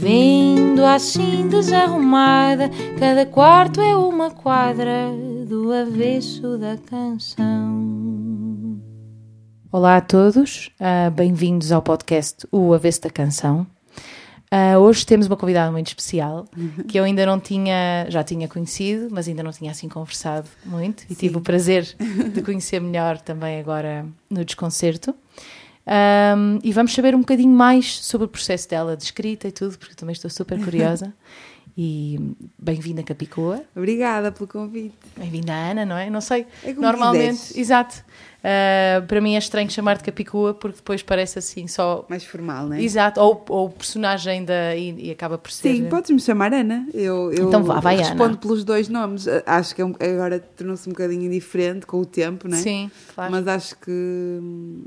Vendo assim desarrumada, cada quarto é uma quadra do avesso da canção. Olá a todos, uh, bem-vindos ao podcast O Avesso da Canção. Uh, hoje temos uma convidada muito especial uhum. que eu ainda não tinha, já tinha conhecido, mas ainda não tinha assim conversado muito e Sim. tive o prazer de conhecer melhor também agora no desconcerto. Um, e vamos saber um bocadinho mais sobre o processo dela de escrita e tudo, porque também estou super curiosa. e bem-vinda Capicua. Obrigada pelo convite. Bem-vinda Ana, não é? Não sei, é normalmente, quiseres. exato. Uh, para mim é estranho chamar-te Capicua porque depois parece assim só. Mais formal, não é? Exato, ou, ou personagem da. E, e, acaba por ser. Sim, podes-me chamar Ana. Eu, eu então vá, vai respondo Ana. pelos dois nomes. Acho que é agora tornou-se um bocadinho indiferente com o tempo, não é? Sim, claro. Mas acho que hum,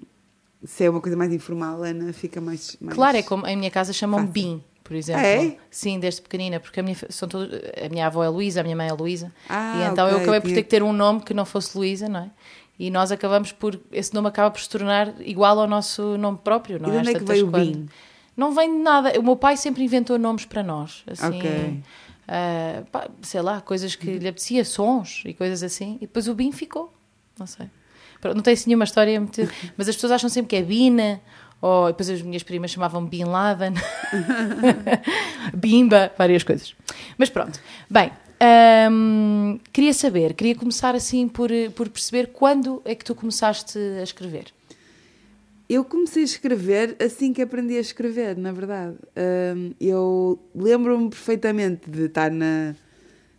se é uma coisa mais informal, Ana fica mais. mais... Claro, é como em minha casa chamam-me Bim por exemplo. É? Sim, desde pequenina, porque a minha, são todos, a minha avó é Luísa, a minha mãe é Luísa. Ah, e então okay. eu acabei por ter que ter um nome que não fosse Luísa, não é? E nós acabamos por. Esse nome acaba por se tornar igual ao nosso nome próprio, não e é? E onde é que veio o BIM? Não vem de nada. O meu pai sempre inventou nomes para nós. Assim, ok. Uh, pá, sei lá, coisas que lhe apetecia, sons e coisas assim. E depois o BIM ficou. Não sei. Não tem assim nenhuma história. Muito... Mas as pessoas acham sempre que é Bina. Ou depois as minhas primas chamavam Bin Laden. Bimba, várias coisas. Mas pronto. Bem, um, queria saber, queria começar assim por, por perceber quando é que tu começaste a escrever. Eu comecei a escrever assim que aprendi a escrever, na verdade. Um, eu lembro-me perfeitamente de estar na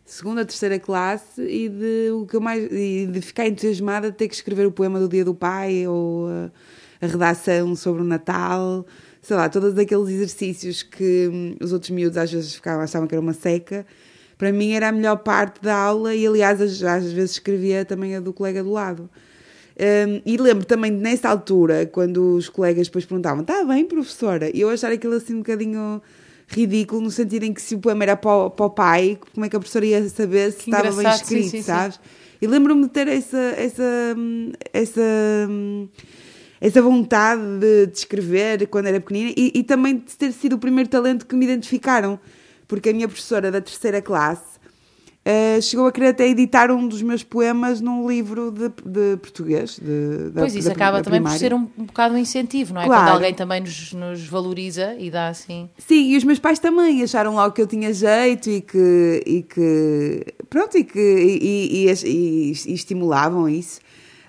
segunda, terceira classe e de o que mais e de ficar entusiasmada de ter que escrever o poema do Dia do Pai ou uh, a redação sobre o Natal, sei lá, todos aqueles exercícios que hum, os outros miúdos às vezes ficavam, achavam que era uma seca. Para mim era a melhor parte da aula e, aliás, às, às vezes escrevia também a do colega do lado. Um, e lembro também nessa altura, quando os colegas depois perguntavam: Está bem, professora? E eu achar aquilo assim um bocadinho ridículo, no sentido em que se o poema era para o, para o pai, como é que a professora ia saber se que estava bem escrito, sim, sim, sabes? Sim. E lembro-me de ter essa, essa, essa, essa vontade de, de escrever quando era pequenina e, e, também de ter sido o primeiro talento que me identificaram, porque a minha professora da terceira classe uh, chegou a querer até editar um dos meus poemas num livro de, de português. De, pois da, isso da, acaba da também primária. por ser um, um bocado um incentivo, não é? Claro. Quando alguém também nos, nos, valoriza e dá assim. Sim, e os meus pais também acharam logo que eu tinha jeito e que. E que pronto, e que. E, e, e estimulavam isso.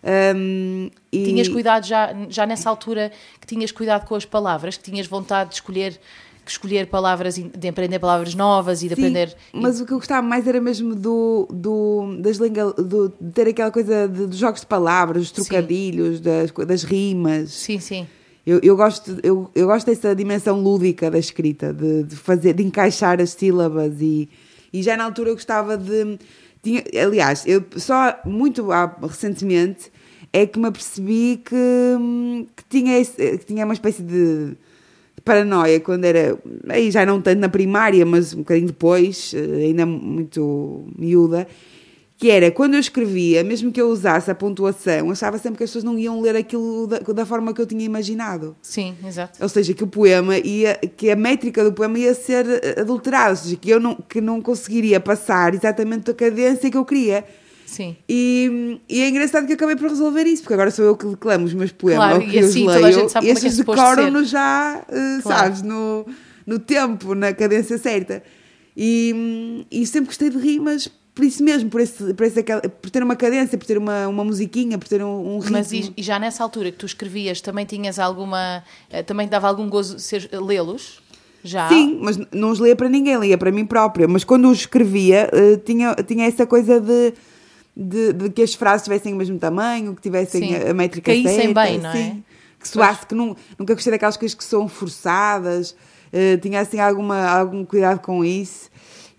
Um, e... Tinhas cuidado já, já nessa altura que tinhas cuidado com as palavras, que tinhas vontade de escolher que escolher palavras, de aprender palavras novas e de Sim, aprender. Mas o que eu gostava mais era mesmo do, do, das linga, do, de ter aquela coisa de, dos jogos de palavras, dos trocadilhos, das, das rimas. Sim, sim. Eu, eu, gosto, eu, eu gosto dessa dimensão lúdica da escrita, de, de fazer, de encaixar as sílabas e, e já na altura eu gostava de. Tinha, aliás, eu só muito recentemente é que me apercebi que, que, tinha, esse, que tinha uma espécie de paranoia quando era, aí já não tanto na primária, mas um bocadinho depois, ainda muito miúda, que era quando eu escrevia, mesmo que eu usasse a pontuação, achava sempre que as pessoas não iam ler aquilo da, da forma que eu tinha imaginado. Sim, exato. Ou seja, que o poema ia, que a métrica do poema ia ser adulterada, ou seja, que eu não, que não conseguiria passar exatamente a cadência que eu queria. Sim. E, e, é engraçado que eu acabei por resolver isso, porque agora sou eu que declamo os meus poemas, claro, ou que e assim, os leio, e é é esses suposto decoram-no já, uh, Claro. sabes, no, no tempo, na cadência certa. E, e sempre gostei de rimas por isso mesmo, por, esse, por, esse, por ter uma cadência, por ter uma, uma musiquinha, por ter um, um ritmo. Mas e, e já nessa altura que tu escrevias, também tinhas alguma. eh, Também dava algum gozo lê-los? Já? Sim, mas não os lia para ninguém, lia para mim própria. Mas quando os escrevia, eh, tinha, tinha essa coisa de, de, de que as frases tivessem o mesmo tamanho, que tivessem Sim. a, métrica Caíssem certa. bem, não é? sim. Que soasse, que nun- nunca gostei daquelas coisas que são forçadas. Uh, tinha assim alguma, algum cuidado com isso.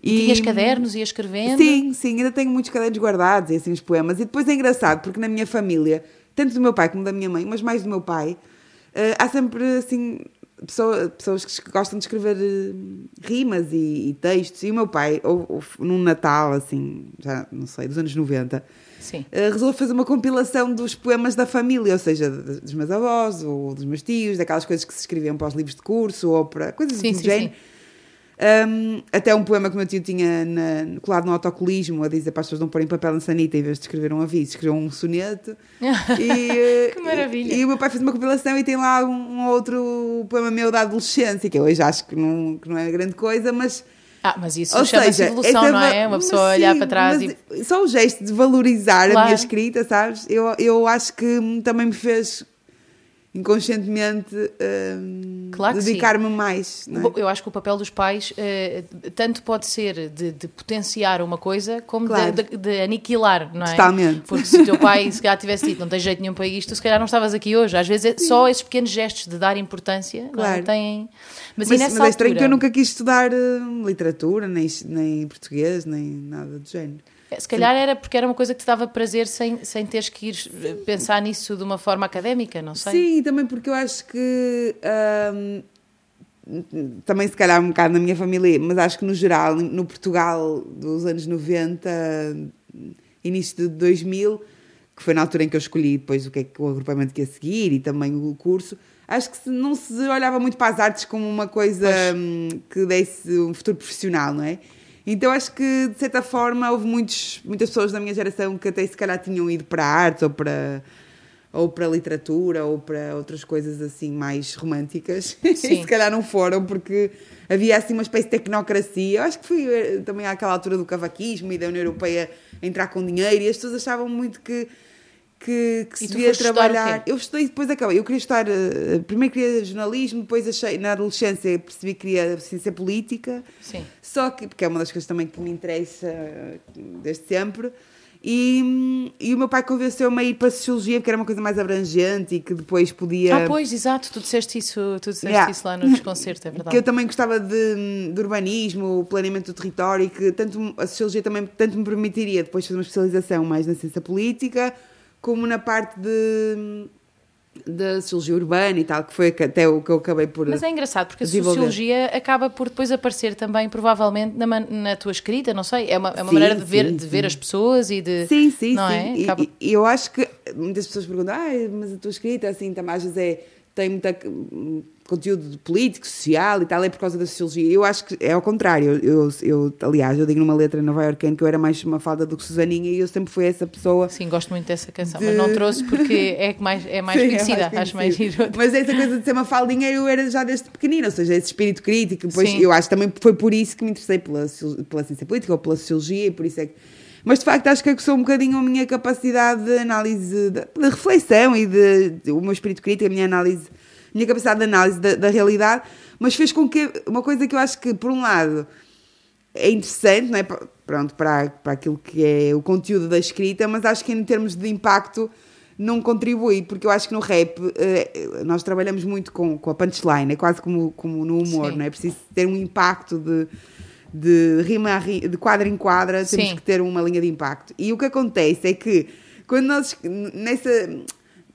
E tinhas cadernos, ia escrevendo? Sim, sim, ainda tenho muitos cadernos guardados, assim, os poemas. E depois é engraçado, porque na minha família, tanto do meu pai como da minha mãe, mas mais do meu pai, uh, há sempre, assim, pessoa, pessoas que gostam de escrever uh, rimas e, e, textos. E o meu pai, ou, ou, num Natal, assim, já não sei, dos anos 90, Sim. Uh, resolveu fazer uma compilação dos poemas da família, ou seja, dos meus avós ou dos meus tios, daquelas coisas que se escreviam para os livros de curso ou para coisas sim, do sim, género. Sim. Um, até um poema que o meu tio tinha na, colado no autocolismo a dizer para as pessoas não porem papel na sanita em vez de escrever um aviso, escreveu um soneto. e, que maravilha! E, e, o meu pai fez uma compilação e tem lá um, um, outro poema meu da adolescência, que eu hoje acho que não, que não é grande coisa, mas. Ah, mas isso chama-se evolução, não é? Uma pessoa sim, olhar para trás e. Só o gesto de valorizar claro. a minha escrita, sabes? Eu, eu acho que também me fez inconscientemente uh, claro dedicar-me mais. É? Eu acho que o papel dos pais uh, tanto pode ser de, de, potenciar uma coisa como claro. de, de, de, aniquilar, não é? Totalmente. Porque se o teu pai se calhar tivesse dito não tem jeito nenhum para isto, se calhar não estavas aqui hoje. Às vezes é só esses pequenos gestos de dar importância claro. não é? têm. Mas, mas, mas é estranho que eu nunca quis estudar uh, literatura, nem, nem português, nem nada do género. Se calhar era porque era uma coisa que te dava prazer sem, sem teres que ir eh, pensar nisso de uma forma académica, não sei. Sim, também porque eu acho que. também se calhar um bocado na minha família, mas acho que no geral, no Portugal dos anos 90, início de 2000, que foi na altura em que eu escolhi depois o que é que o agrupamento que ia seguir e também o curso, acho que não se olhava muito para as artes como uma coisa pois. que desse um futuro profissional, não é? Então acho que, de certa forma, houve muitos, muitas pessoas da minha geração que até se calhar tinham ido para artes ou para, ou para literatura ou para outras coisas assim mais românticas. E se calhar não foram porque havia assim uma espécie de tecnocracia. Eu acho que foi eh, também àquela altura do cavaquismo e da União Europeia entrar com dinheiro e as pessoas achavam muito que que, que se devia trabalhar. Eu estudei depois acabei. Eu queria estar. Uh, primeiro queria jornalismo, depois achei. Na adolescência percebi que queria ciência política. Sim. Só que. Porque é uma das coisas também que me interessa desde sempre. E, e o meu pai convenceu-me a ir para a Sociologia, porque era uma coisa mais abrangente e que depois podia. Ah, pois, exato, tu disseste isso, tu disseste yeah. isso lá no desconcerto, é verdade. Que eu também gostava de, de urbanismo, planeamento do território, e que tanto a Sociologia também tanto me permitiria depois fazer uma especialização mais na ciência política como na parte de da sociologia urbana e tal, que foi até o que eu acabei por Mas é engraçado, porque a sociologia acaba por depois aparecer também, provavelmente, na, na tua escrita, não sei, é uma, é uma sim, maneira de ver, sim, de ver as pessoas e de... Sim, sim, não sim. É? Acaba... E, e, eu acho que muitas pessoas perguntam, ah, mas a tua escrita, assim, também às vezes é, tem muita conteúdo político, social e tal, é por causa da sociologia. Eu acho que é ao contrário. Eu, eu, aliás, eu digo numa letra nova iorquina que eu era mais uma falda do que Susaninha e eu sempre fui essa pessoa. Sim, gosto muito dessa canção, de... mas não trouxe porque é mais, é mais Sim, conhecida, é mais acho mais giro. Mas essa coisa de ser uma faldinha eu era já desde pequenina, ou seja, esse espírito crítico. Depois, eu acho que também foi por isso que me interessei pela, pela ciência política ou pela sociologia e por isso é que mas de facto acho que é sou um bocadinho a minha capacidade de análise, de, de reflexão e de, de, o meu espírito crítico, a minha análise minha capacidade de análise da, da, realidade, mas fez com que uma coisa que eu acho que, por um lado, é interessante, não é? Pronto, para, para aquilo que é o conteúdo da escrita, mas acho que em termos de impacto não contribui, porque eu acho que no rap eh, nós trabalhamos muito com, com a punchline, é quase como, como no humor, Sim. não é? Preciso ter um impacto de, de rima a rima, de quadra em quadra, temos Sim. que ter uma linha de impacto. E o que acontece é que quando nós, nessa,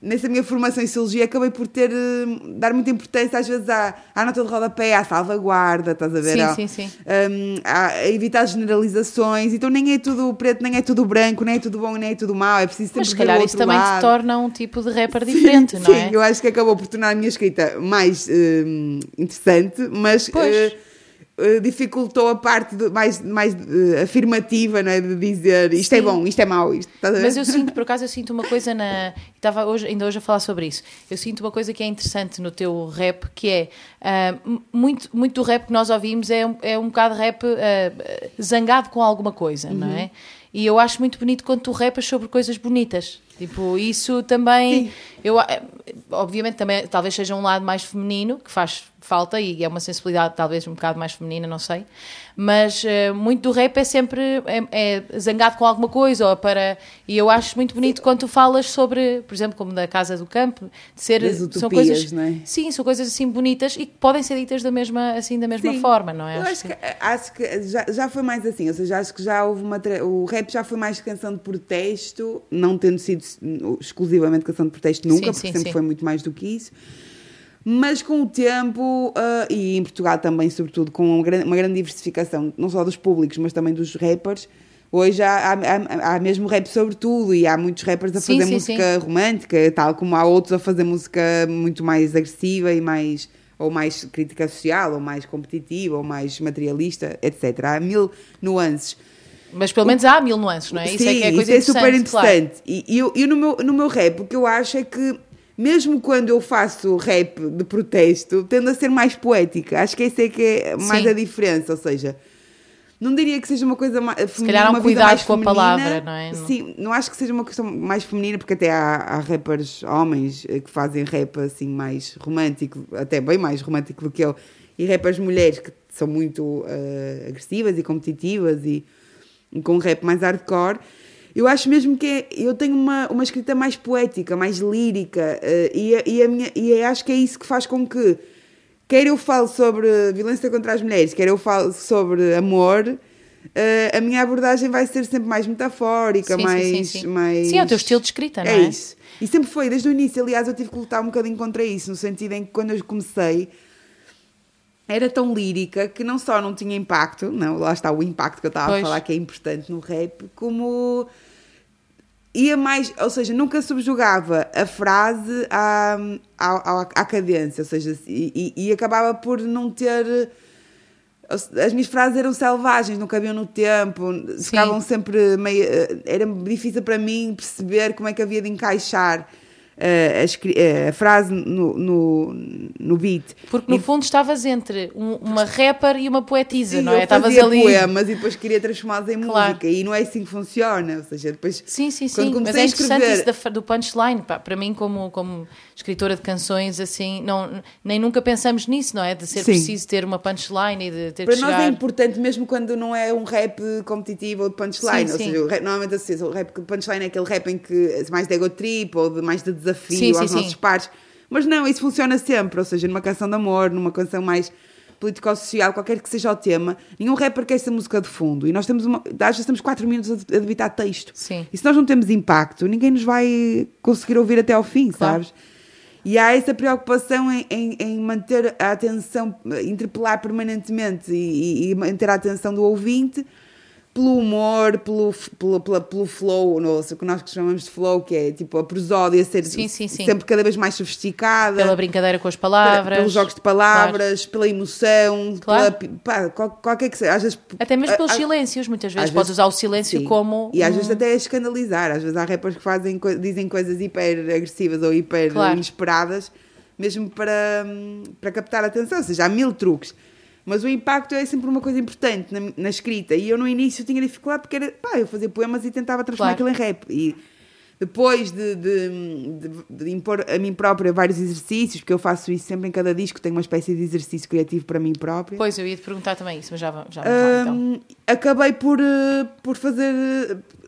nessa minha formação em Sociologia acabei por ter eh, dar muita importância às vezes à, à nota de rodapé, à salvaguarda, estás a ver? Sim, à, sim, sim. Um, a evitar generalizações, então nem é tudo preto, nem é tudo branco, nem é tudo bom, nem é tudo mau, é preciso sempre Mas se calhar isso também te torna um tipo de rapper diferente, sim, não é? Sim, eu acho que acabou por tornar a minha escrita mais um, interessante, mas... Pois. Uh, dificultou a parte de, mais, mais uh, afirmativa, né? de dizer isto é Sim. é bom, isto é mau. Isto, Mas eu sinto, por acaso, eu sinto uma coisa na. Estava hoje, ainda hoje a falar sobre isso. Eu sinto uma coisa que é interessante no teu rap, que é uh, muito, muito do rap que nós ouvimos é, é um bocado rap uh, zangado com alguma coisa, uhum. não é? E eu acho muito bonito quando tu repas sobre coisas bonitas. Tipo, isso também. Sim. Eu, eh, obviamente, também talvez seja um lado mais feminino que faz falta e é uma sensibilidade talvez um bocado mais feminina, não sei. Mas uh, muito do rap é sempre é, é, zangado com alguma coisa ou para e eu acho muito bonito quando tu falas sobre, por exemplo, como da casa do campo, de ser Das utopias, são coisas, não é? sim, são coisas assim bonitas e que podem ser ditas da mesma assim da mesma Sim. forma, não é? Eu acho que, acho que já, já foi mais assim, ou seja, acho que já houve uma. O rap já foi mais canção de protesto, não tendo sido exclusivamente canção de protesto nunca, Sim, porque sim, sempre sim. foi muito mais do que isso. Mas com o tempo, ah, e em Portugal também, sobretudo, com uma grande, uma grande diversificação, não só dos públicos, mas também dos rappers, hoje há, há, há- mesmo rap sobre tudo e há muitos rappers a Sim, fazer sim, música romântica, tal como há outros a fazer música muito mais agressiva e mais ou mais crítica social, ou mais competitiva, ou mais materialista, etc. Há mil nuances. Mas pelo menos há mil nuances, não é? isso é que é coisa isso é super interessante. E e eu, eu no, meu, no meu rap, o que eu acho é que, mesmo quando eu faço rap de protesto, tendo a ser mais poética. Acho que essa é que é mais Sim. a diferença. Ou seja, não diria que seja uma coisa mais feminina. calhar há um cuidado com a palavra, não é? Sim, não acho que seja uma questão mais feminina, porque até há, há rappers homens eh, que fazem rap assim mais romântico, até bem mais romântico do que eu, e rappers mulheres que são muito eh, agressivas e competitivas e, e com rap mais hardcore. Eu acho mesmo que é- eu tenho uma, uma escrita mais poética, mais lírica, eh, e, a- e, a minha, e acho que é isso que faz com que, quer eu falo sobre violência contra as mulheres, quer eu falo sobre amor, eh, a minha abordagem vai ser sempre mais metafórica, Sim, mais, sim, sim. mais. Sim, é o teu estilo de escrita, não É é? isso. E sempre foi, desde o início. Aliás, eu tive que lutar um bocadinho contra isso, no sentido em que quando eu comecei era tão lírica que não só não tinha impacto, não, lá está o impacto que eu estava a Pois. falar que é importante no rap, como ia mais, ou seja, nunca subjugava a frase à, à, à, cadência, ou seja, e, e- e acabava por não ter. As minhas frases eram selvagens, não cabiam no tempo, ficavam sempre meio. Era difícil para mim perceber como é que havia de encaixar a, eh, a frase no, no, no beat. Porque no E- fundo estavas entre um- uma rapper e uma poetisa, Sim, não é? Estavas ali. poemas e depois queria transformá-los em Claro. música e não é assim que funciona, ou seja, depois Sim, sim, sim. Mas é a interessante escrever- isso da do punchline. pá. Para mim, como, como escritora de canções, assim, não, nem nunca pensamos nisso, não é? De ser Sim. preciso ter uma punchline e de ter Para nós chegar... é importante mesmo quando não é um rap competitivo ou de punchline. Sim, ou sim. seja, o rap, normalmente assim, o rap punchline é aquele rap em que é mais de ego trip ou de mais de desafio Sim, aos nossos pares. Mas não, isso funciona sempre. Ou seja, numa canção de amor, numa canção mais político-social, qualquer que seja o tema, nenhum rapper quer essa música de fundo. E nós temos uma. Às vezes temos 4 minutos a a debitar texto. Sim. E se nós não temos impacto, ninguém nos vai conseguir ouvir até ao fim, Claro. sabes? E há essa preocupação em, em- em manter a atenção, interpelar permanentemente e, e- e manter a atenção do ouvinte pelo humor, pelo, pelo, pela- pelo flow, no, o que nós chamamos de flow, que é tipo a prosódia ser Sim, sim, sim. sempre cada vez mais sofisticada. Pela brincadeira com as pela- palavras. pelos jogos de palavras, pela emoção, Claro. pela, pá, qual- qualquer que seja. Às vezes, Até mesmo pelos a- silêncios, muitas vezes podes usar o silêncio Sim. como. E às um- vezes até é escandalizar. Às vezes há rappers que fazem, dizem coisas hiper agressivas ou hiper Claro. inesperadas, mesmo para, hum, para captar a atenção. Ou seja, há mil truques. Mas o impacto é sempre uma coisa importante na, na escrita. E eu no início tinha dificuldade porque era, pá, eu fazia poemas e tentava transformar Claro. aquilo em rap. E depois de, de, de- de impor a mim própria vários exercícios, porque eu faço isso sempre em cada disco, tenho uma espécie de exercício criativo para mim própria. Pois, eu ia te perguntar também isso, mas já, já vamos lá então. Hum, acabei por, eh, por fazer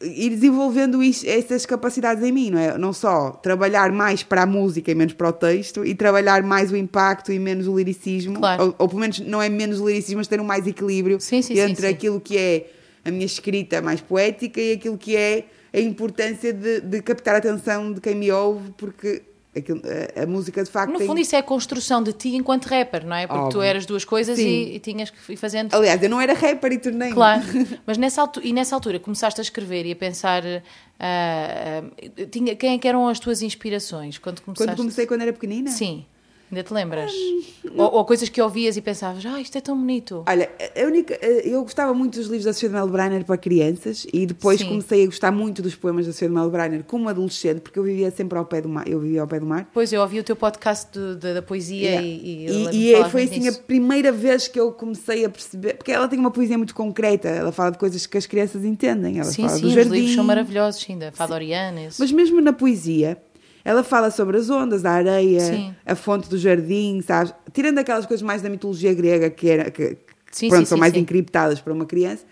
eh, ir desenvolvendo is- essas capacidades em mim, não é? Não só trabalhar mais para a música e menos para o texto, e trabalhar mais o impacto e menos o liricismo, Claro. ou, ou pelo menos não é menos o liricismo, mas ter um mais equilíbrio sim, sim, entre sim. aquilo que é a minha escrita mais poética e aquilo que é a importância de, de captar a atenção de quem me ouve, porque aquilo- a, a música de facto No tem... fundo, isso é a construção de ti enquanto rapper, não é? Porque tu Óbvio. eras duas coisas e, e tinhas que ir fazendo. Aliás, eu não era rapper e tornei Claro, mas nessa altura, e nessa altura começaste a escrever e a pensar ah, ah, tinha, quem é que eram as tuas inspirações quando começaste? Quando comecei, quando era pequenina? Sim, Ainda te lembras? ou, ou coisas que ouvias e pensavas, ah, isto é tão bonito. Olha, a única, eh, eu gostava muito dos livros da de Mel Brainer para crianças e depois Sim. comecei a gostar muito dos poemas da de Mel Brainer como adolescente, porque eu vivia sempre ao pé do mar. Eu vivia ao pé do mar. Pois eu ouvi o teu podcast do- da, da poesia Yeah. e, e, E, e foi assim a nisso. primeira vez que eu comecei a perceber, porque ela tem uma poesia muito concreta, ela fala de coisas que as crianças entendem, ela Sim, fala sim, do os jardim. livros são maravilhosos, ainda. Fadoriana, esses. Mas mesmo na poesia, ela fala sobre as ondas, a areia, Sim. a fonte do jardim, sabes? Tirando aquelas coisas mais da mitologia grega que, era, que Sim, pronto, sim, são mais encriptadas para uma criança.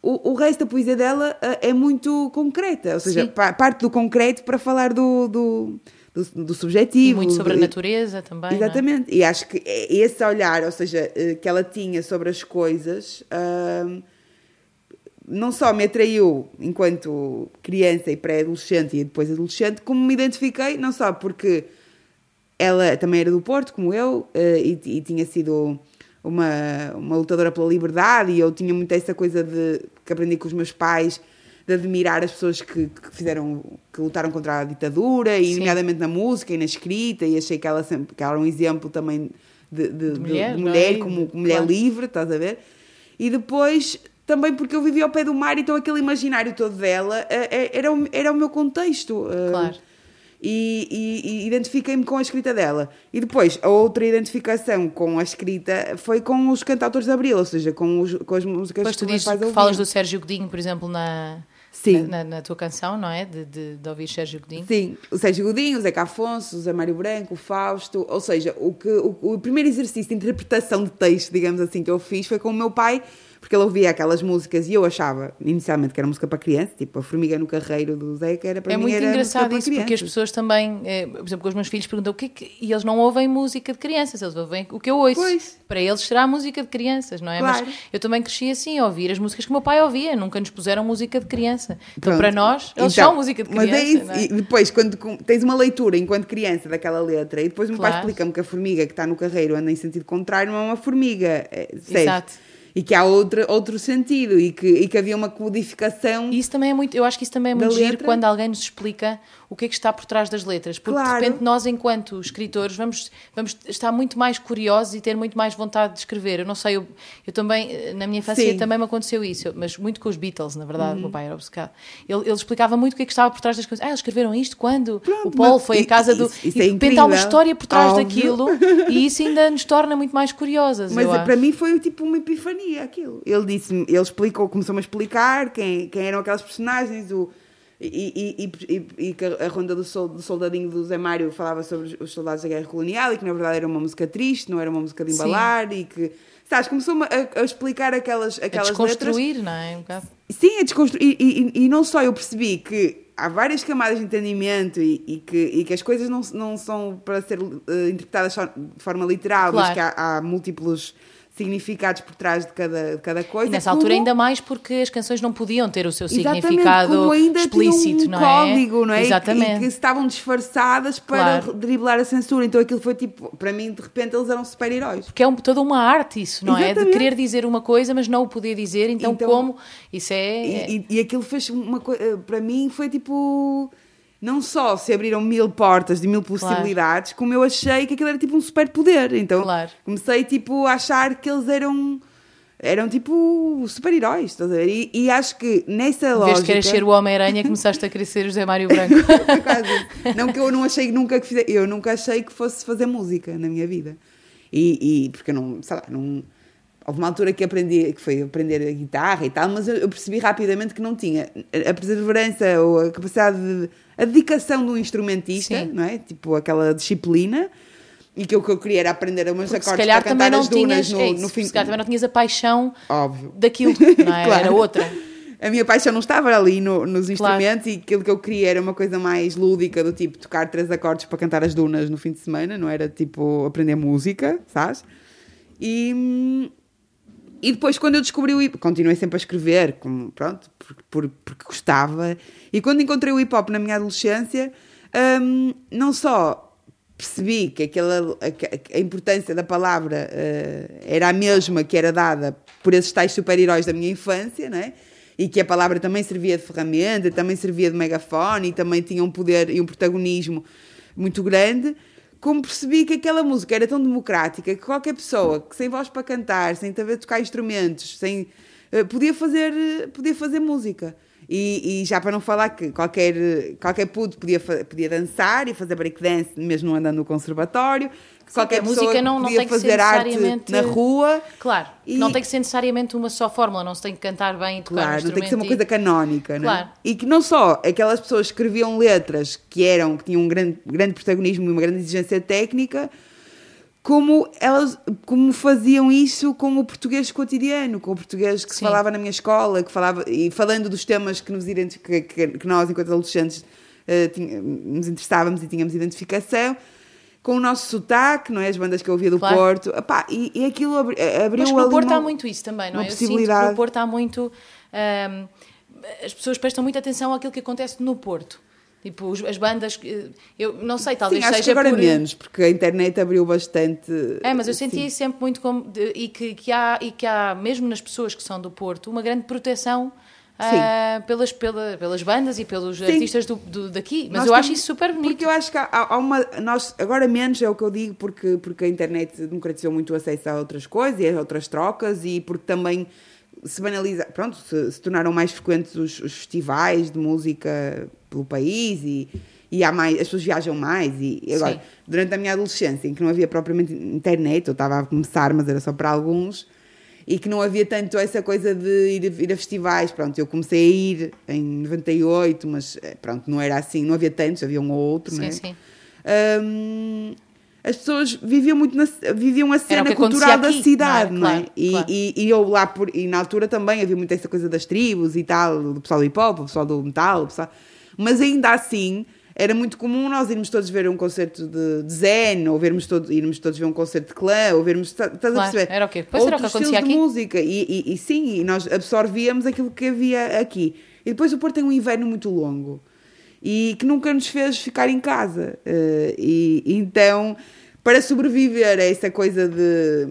O, o resto da poesia dela eh, é muito concreta, ou seja, parte do concreto para falar do, do, do, do subjetivo. E muito sobre a natureza também. é? Exatamente. E acho que é esse olhar, ou seja, eh, que ela tinha sobre as coisas, não só me atraiu enquanto criança e pré-adolescente e depois adolescente, como me identifiquei, não só porque ela também era do Porto, como eu, eh, e, e tinha sido uma, uma lutadora pela liberdade, e eu tinha muito essa coisa de que aprendi com os meus pais de admirar as pessoas que, que fizeram, que lutaram contra a ditadura, e Sim. nomeadamente na música e na escrita, e achei que ela sempre que ela era um exemplo também de, de, de- mulher, de mulher é? como mulher Claro. livre, estás a ver? E depois também porque eu vivia ao pé do mar, então aquele imaginário todo dela eh, eh, era, o- era o meu contexto. eh, Claro. E, e- e identifiquei-me com a escrita dela. E depois, a outra identificação com a escrita foi com os cantautores de Abril, ou seja, com, os, com as músicas Depois que tu dizes que falas do Sérgio Godinho, por exemplo, na, Sim. na, na- na tua canção, não é? De, de, de ouvir Sérgio Godinho. Sim, o Sérgio Godinho, o Zeca Afonso, o Zé Mário Branco, o Fausto, ou seja, o, que, o, o primeiro exercício de interpretação de texto, digamos assim, que eu fiz foi com o meu pai, porque ele ouvia aquelas músicas e eu achava inicialmente que era música para criança, tipo a Formiga no Carreiro do Zeca, era para É mim muito era engraçado isso, porque as pessoas também, eh, por exemplo, com os meus filhos perguntam o que é que. E eles não ouvem música de crianças, eles ouvem o que eu ouço. Pois. Para eles será música de crianças, não é? Claro. Mas eu também cresci assim, a ouvir as músicas que o meu pai ouvia, nunca nos puseram música de criança. Então, Pronto. para nós, eles Então, são música de Mas criança. é isso. é? E depois, quando tens uma leitura enquanto criança daquela letra, e depois o meu pai Claro. explica-me que a formiga que está no carreiro anda em sentido contrário, não é uma formiga. É? Exato. E que há outra, outro sentido e que, e que havia uma codificação. E isso também é muito, eu acho que isso também é muito giro letra? quando alguém nos explica o que é que está por trás das letras. Porque Claro. de repente nós, enquanto escritores, vamos, vamos estar muito mais curiosos e ter muito mais vontade de escrever. Eu não sei, eu, eu também, na minha infância Sim. Uhum. também me aconteceu isso, mas muito com os Beatles, na verdade, o meu pai era obcecado. Ele, ele explicava muito o que é que estava por trás das coisas. Ah, eles escreveram isto quando? Pronto, o Paul foi à casa do. isso- isso e é de repente há uma história por trás Óbvio. daquilo e isso ainda nos torna muito mais curiosas. Mas eu para acho. mim foi tipo uma epifania aquilo. Ele disse ele explicou, começou-me a explicar quem, quem eram aquelas personagens, o, e, e, e, e- e que a ronda do, sol, do soldadinho do Zé Mário falava sobre os soldados da guerra colonial e que na verdade era uma música triste, não era uma música de Sim. embalar e que. Sabes, começou-me a, a explicar aquelas, A aquelas letras. desconstruir, não é? Um bocado. Sim, a desconstruir. E, e, e não só eu percebi que há várias camadas de entendimento e, e que, e que as coisas não, não são para ser eh, interpretadas só de forma literal, mas Claro. que há, há múltiplos significados por trás de cada, de cada coisa. E nessa como- altura ainda mais porque as canções não podiam ter o seu Exatamente, significado explícito, um não é? código, não é? E Exatamente. E que estavam disfarçadas para Claro. driblar a censura. Então aquilo foi tipo, para mim, de repente, eles eram super-heróis. Porque é um- toda uma arte isso, não é? De Exatamente. querer dizer uma coisa, mas não o poder dizer, então, Então- como? Isso é. E, e, e aquilo fez uma coisa. Para mim foi tipo. Não só se abriram mil portas de mil possibilidades, como eu achei que aquilo era tipo um superpoder. Então Claro. comecei tipo a achar que eles eram. Eram tipo super-heróis, estás a ver? E, e acho que nessa em vez lógica. de querer ser o Homem-Aranha, começaste a querer ser o José Mário Branco. Quase. Não que eu não achei nunca que eu nunca achei que fosse fazer música na minha vida. E, e porque eu não, sei lá, não houve uma altura que aprendi, que foi aprender a guitarra e tal, mas eu, eu percebi rapidamente que não tinha a perseverança ou a capacidade de, a dedicação de um instrumentista, Sim. não é? Tipo aquela disciplina. E que o que eu queria era aprender umas se acordes calhar para cantar as dunas tinhas. no, é isso, no fim. Se calhar também não tinhas a paixão Óbvio. daquilo, não é? Claro. Era outra. A minha paixão não estava ali no- nos Claro. instrumentos e aquilo que eu queria era uma coisa mais lúdica, do tipo tocar três acordes para cantar as dunas no fim de semana, não era tipo aprender música, sabes? E, hum, e depois, quando eu descobri o hip continuei sempre a escrever, como, pronto, por, por- porque gostava. E quando encontrei o hip hop na minha adolescência, hum, não só percebi que aquela, a, a importância da palavra eh, era a mesma que era dada por esses tais super-heróis da minha infância, não é? E que a palavra também servia de ferramenta, também servia de megafone e também tinha um poder e um protagonismo muito grande, como percebi que aquela música era tão democrática que qualquer pessoa que sem voz para cantar, sem saber tocar instrumentos, sem eh, podia fazer podia fazer música. E, e, já para não falar que qualquer, qualquer puto podia, podia dançar e fazer breakdance mesmo andando no conservatório. Sim, qualquer música não, não tem que fazer ser necessariamente... na rua. Claro, e... não tem que ser necessariamente uma só fórmula, não se tem que cantar bem e tocar Claro, um tem que ser uma coisa canónica, claro. Não é? E que não só aquelas pessoas escreviam letras que eram, que tinham um grande, grande protagonismo e uma grande exigência técnica, como elas como faziam isso com o português cotidiano, com o português que Sim. se falava na minha escola, que falava e falando dos temas que nos que, que, que nós enquanto adolescentes uh, tinha, nos interessávamos e tínhamos identificação com o nosso sotaque, não é? As bandas que eu ouvia do claro. Porto. Epá, e, e aquilo abri, eh, abriu Mas no Porto uma, há muito isso também, não é? Eu sinto que no Porto há muito... Ehm, as pessoas prestam muita atenção àquilo que acontece no Porto. Tipo, as bandas, eu não sei, talvez Sim, acho seja que agora por... menos, porque a internet abriu bastante. É, mas eu senti sempre muito como. De, e, que, que há, e que há, mesmo nas pessoas que são do Porto, uma grande proteção uh, pelas, pela, pelas bandas e pelos Sim. artistas do, do, daqui. Mas nós eu acho isso super bonito. Porque eu acho que há, há, uma. Nós, agora menos é o que eu digo, porque, porque a internet democratizou muito o acesso a outras coisas e a outras trocas e porque também se banaliza, pronto, se, se tornaram mais frequentes os, os, festivais de música pelo país e, e há mais, as pessoas viajam mais e agora, Sim. durante a minha adolescência, em que não havia propriamente internet, eu estava a começar, mas era só para alguns, e que não havia tanto essa coisa de ir, ir a festivais, pronto, eu comecei a ir em 98, mas eh, pronto, não era assim, não havia tantos, havia um ou outro, sim, não é? Sim. Um, as pessoas viviam muito na, viviam a cena cultural da cidade, não é? Não é? Claro, e, claro. E, e, eu lá por, e na altura também havia muito essa coisa das tribos e tal, do pessoal do hip hop, o pessoal do metal, pessoal, mas ainda assim era muito comum nós irmos todos ver um concerto de, de Zen, ou vermos todos, irmos todos ver um concerto de clã, ou vermos. Estás claro, a perceber? Era o quê? Pois era o que acontecia aqui. de música. E, e, e, sim, e nós absorvíamos aquilo que havia aqui. E depois o Porto tem um inverno muito longo e que nunca nos fez ficar em casa. Uh, e, então, para sobreviver a essa coisa de.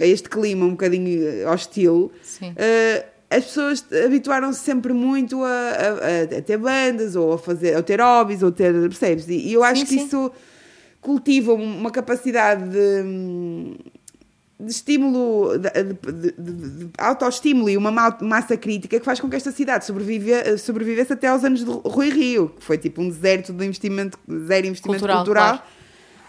a este clima um bocadinho hostil. Sim. Uh, as pessoas habituaram-se sempre muito a, a, a, ter bandas, ou a fazer, ou ter hobbies, ou ter, percebes? E, eu acho sim, que sim. isso cultiva uma capacidade de, de estímulo, de, de, de, autoestímulo e uma massa crítica que faz com que esta cidade sobrevive, sobrevivesse até aos anos de Rui Rio, que foi tipo um deserto de investimento, zero investimento cultural. cultural. Claro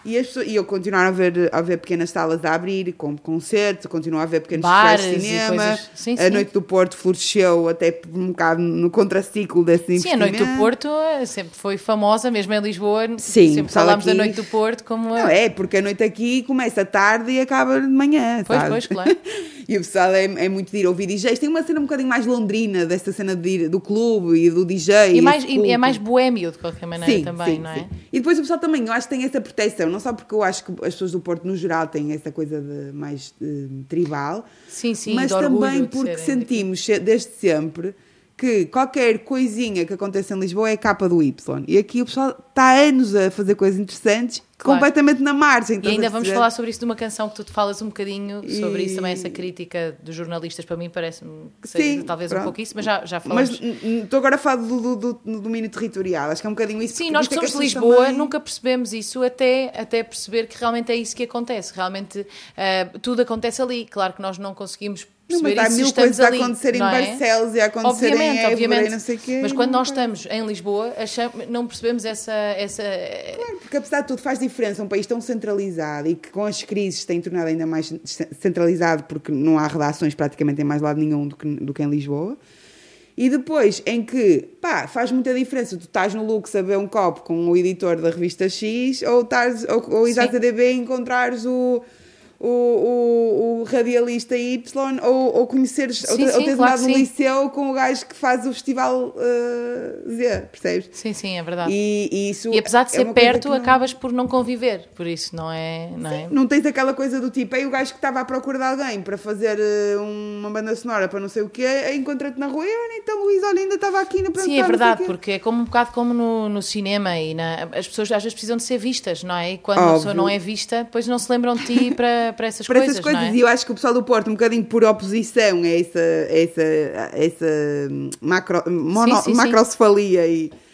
e, as pessoas, e eu continuo a ver, a ver pequenas salas a abrir, com concertos, continuo a ver pequenos Bares de cinema. Sim, a Noite do Porto floresceu até um bocado no contraciclo desse investimento. Sim, a Noite do Porto eh, sempre foi famosa, mesmo em Lisboa. Sim, sempre falámos aqui... da Noite do Porto como... Não, é, porque a noite aqui começa tarde e acaba de manhã, Pois, sabe? pois, claro. e o pessoal é, é, muito de ir ouvir DJs. Tem uma cena um bocadinho mais londrina, dessa cena de ir, do clube e do DJ. E, mais, e é mais boémio, de qualquer maneira, sim, também, sim, não é? Sim. E depois o pessoal também, eu acho que tem essa proteção, não só porque eu acho que as pessoas do Porto, no geral, têm essa coisa de mais de, tribal, sim, sim, mas também porque sentimos daqui. desde sempre que qualquer coisinha que aconteça em Lisboa é capa do Y. E aqui o pessoal está há anos a fazer coisas interessantes claro. completamente na margem. E ainda vamos falar sobre isso de uma canção que tu te falas um bocadinho sobre e... isso também, essa crítica dos jornalistas, para mim parece-me que seja Sim, talvez pronto. um pouco isso, mas já, já falamos. Mas estou agora a falar do, do, do, do, domínio territorial, acho que é um bocadinho isso. Sim, nós que somos de Lisboa também... nunca percebemos isso até, até perceber que realmente é isso que acontece, realmente uh, tudo acontece ali, claro que nós não conseguimos não, mas há mil coisas ali, a acontecer em é? Barcelos e a acontecer obviamente, em Évora obviamente. e não sei o quê. Mas quando nós estamos em Lisboa, achamos, não percebemos essa... essa... Claro, porque apesar de tudo faz diferença um país tão centralizado e que com as crises tem tornado ainda mais centralizado porque não há redações praticamente em mais lado nenhum do que, do que em Lisboa. E depois, em que, pá, faz muita diferença. Tu estás no Lux a ver um copo com o editor da revista X ou, estás, ou, ou à CDB e encontrares o o, o, o radialista Y ou, ou conheceres sim, ou, sim, ou teres claro andado no liceu com o gajo que faz o festival uh, Z, percebes? Sim, sim, é verdade. E, e, isso e apesar de é ser perto, não... acabas por não conviver, por isso não é. Não, sim, é... não tens aquela coisa do tipo, aí o gajo que estava à procura de alguém para fazer uh, uma banda sonora para não sei o quê, encontra-te na rua e então Luís, olha, ainda estava aqui na Sim, é verdade, porque é como um bocado como no, no cinema e na, as pessoas às vezes precisam de ser vistas, não é? E quando Óbvio. uma pessoa não é vista, depois não se lembram de ti para para, essas para coisas. Essas coisas. É? E eu acho que o pessoal do Porto, um bocadinho por oposição a essa, essa, essa macro, mono, sim, sim, macrocefalia sim. e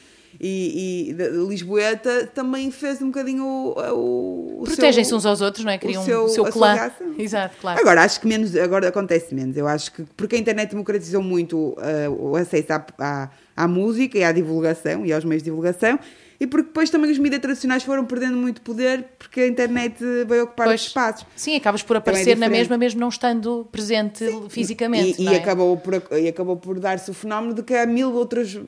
e, e Lisboeta também fez um bocadinho o, o, Protegem-se uns aos outros, não é? Criam o seu- o seu a clã. Exato, claro. Agora, acho que menos, agora acontece menos. Eu acho que porque a internet democratizou muito uh, o acesso à, à, à música e à divulgação e aos meios de divulgação, e porque depois também os mídias tradicionais foram perdendo muito poder porque a internet veio ocupar Pois. os espaços. Sim, acabas por é aparecer na diferente. mesma, mesmo não estando presente fisicamente. E, não e é? acabou por, e acabou por dar-se o fenómeno de que há mil outras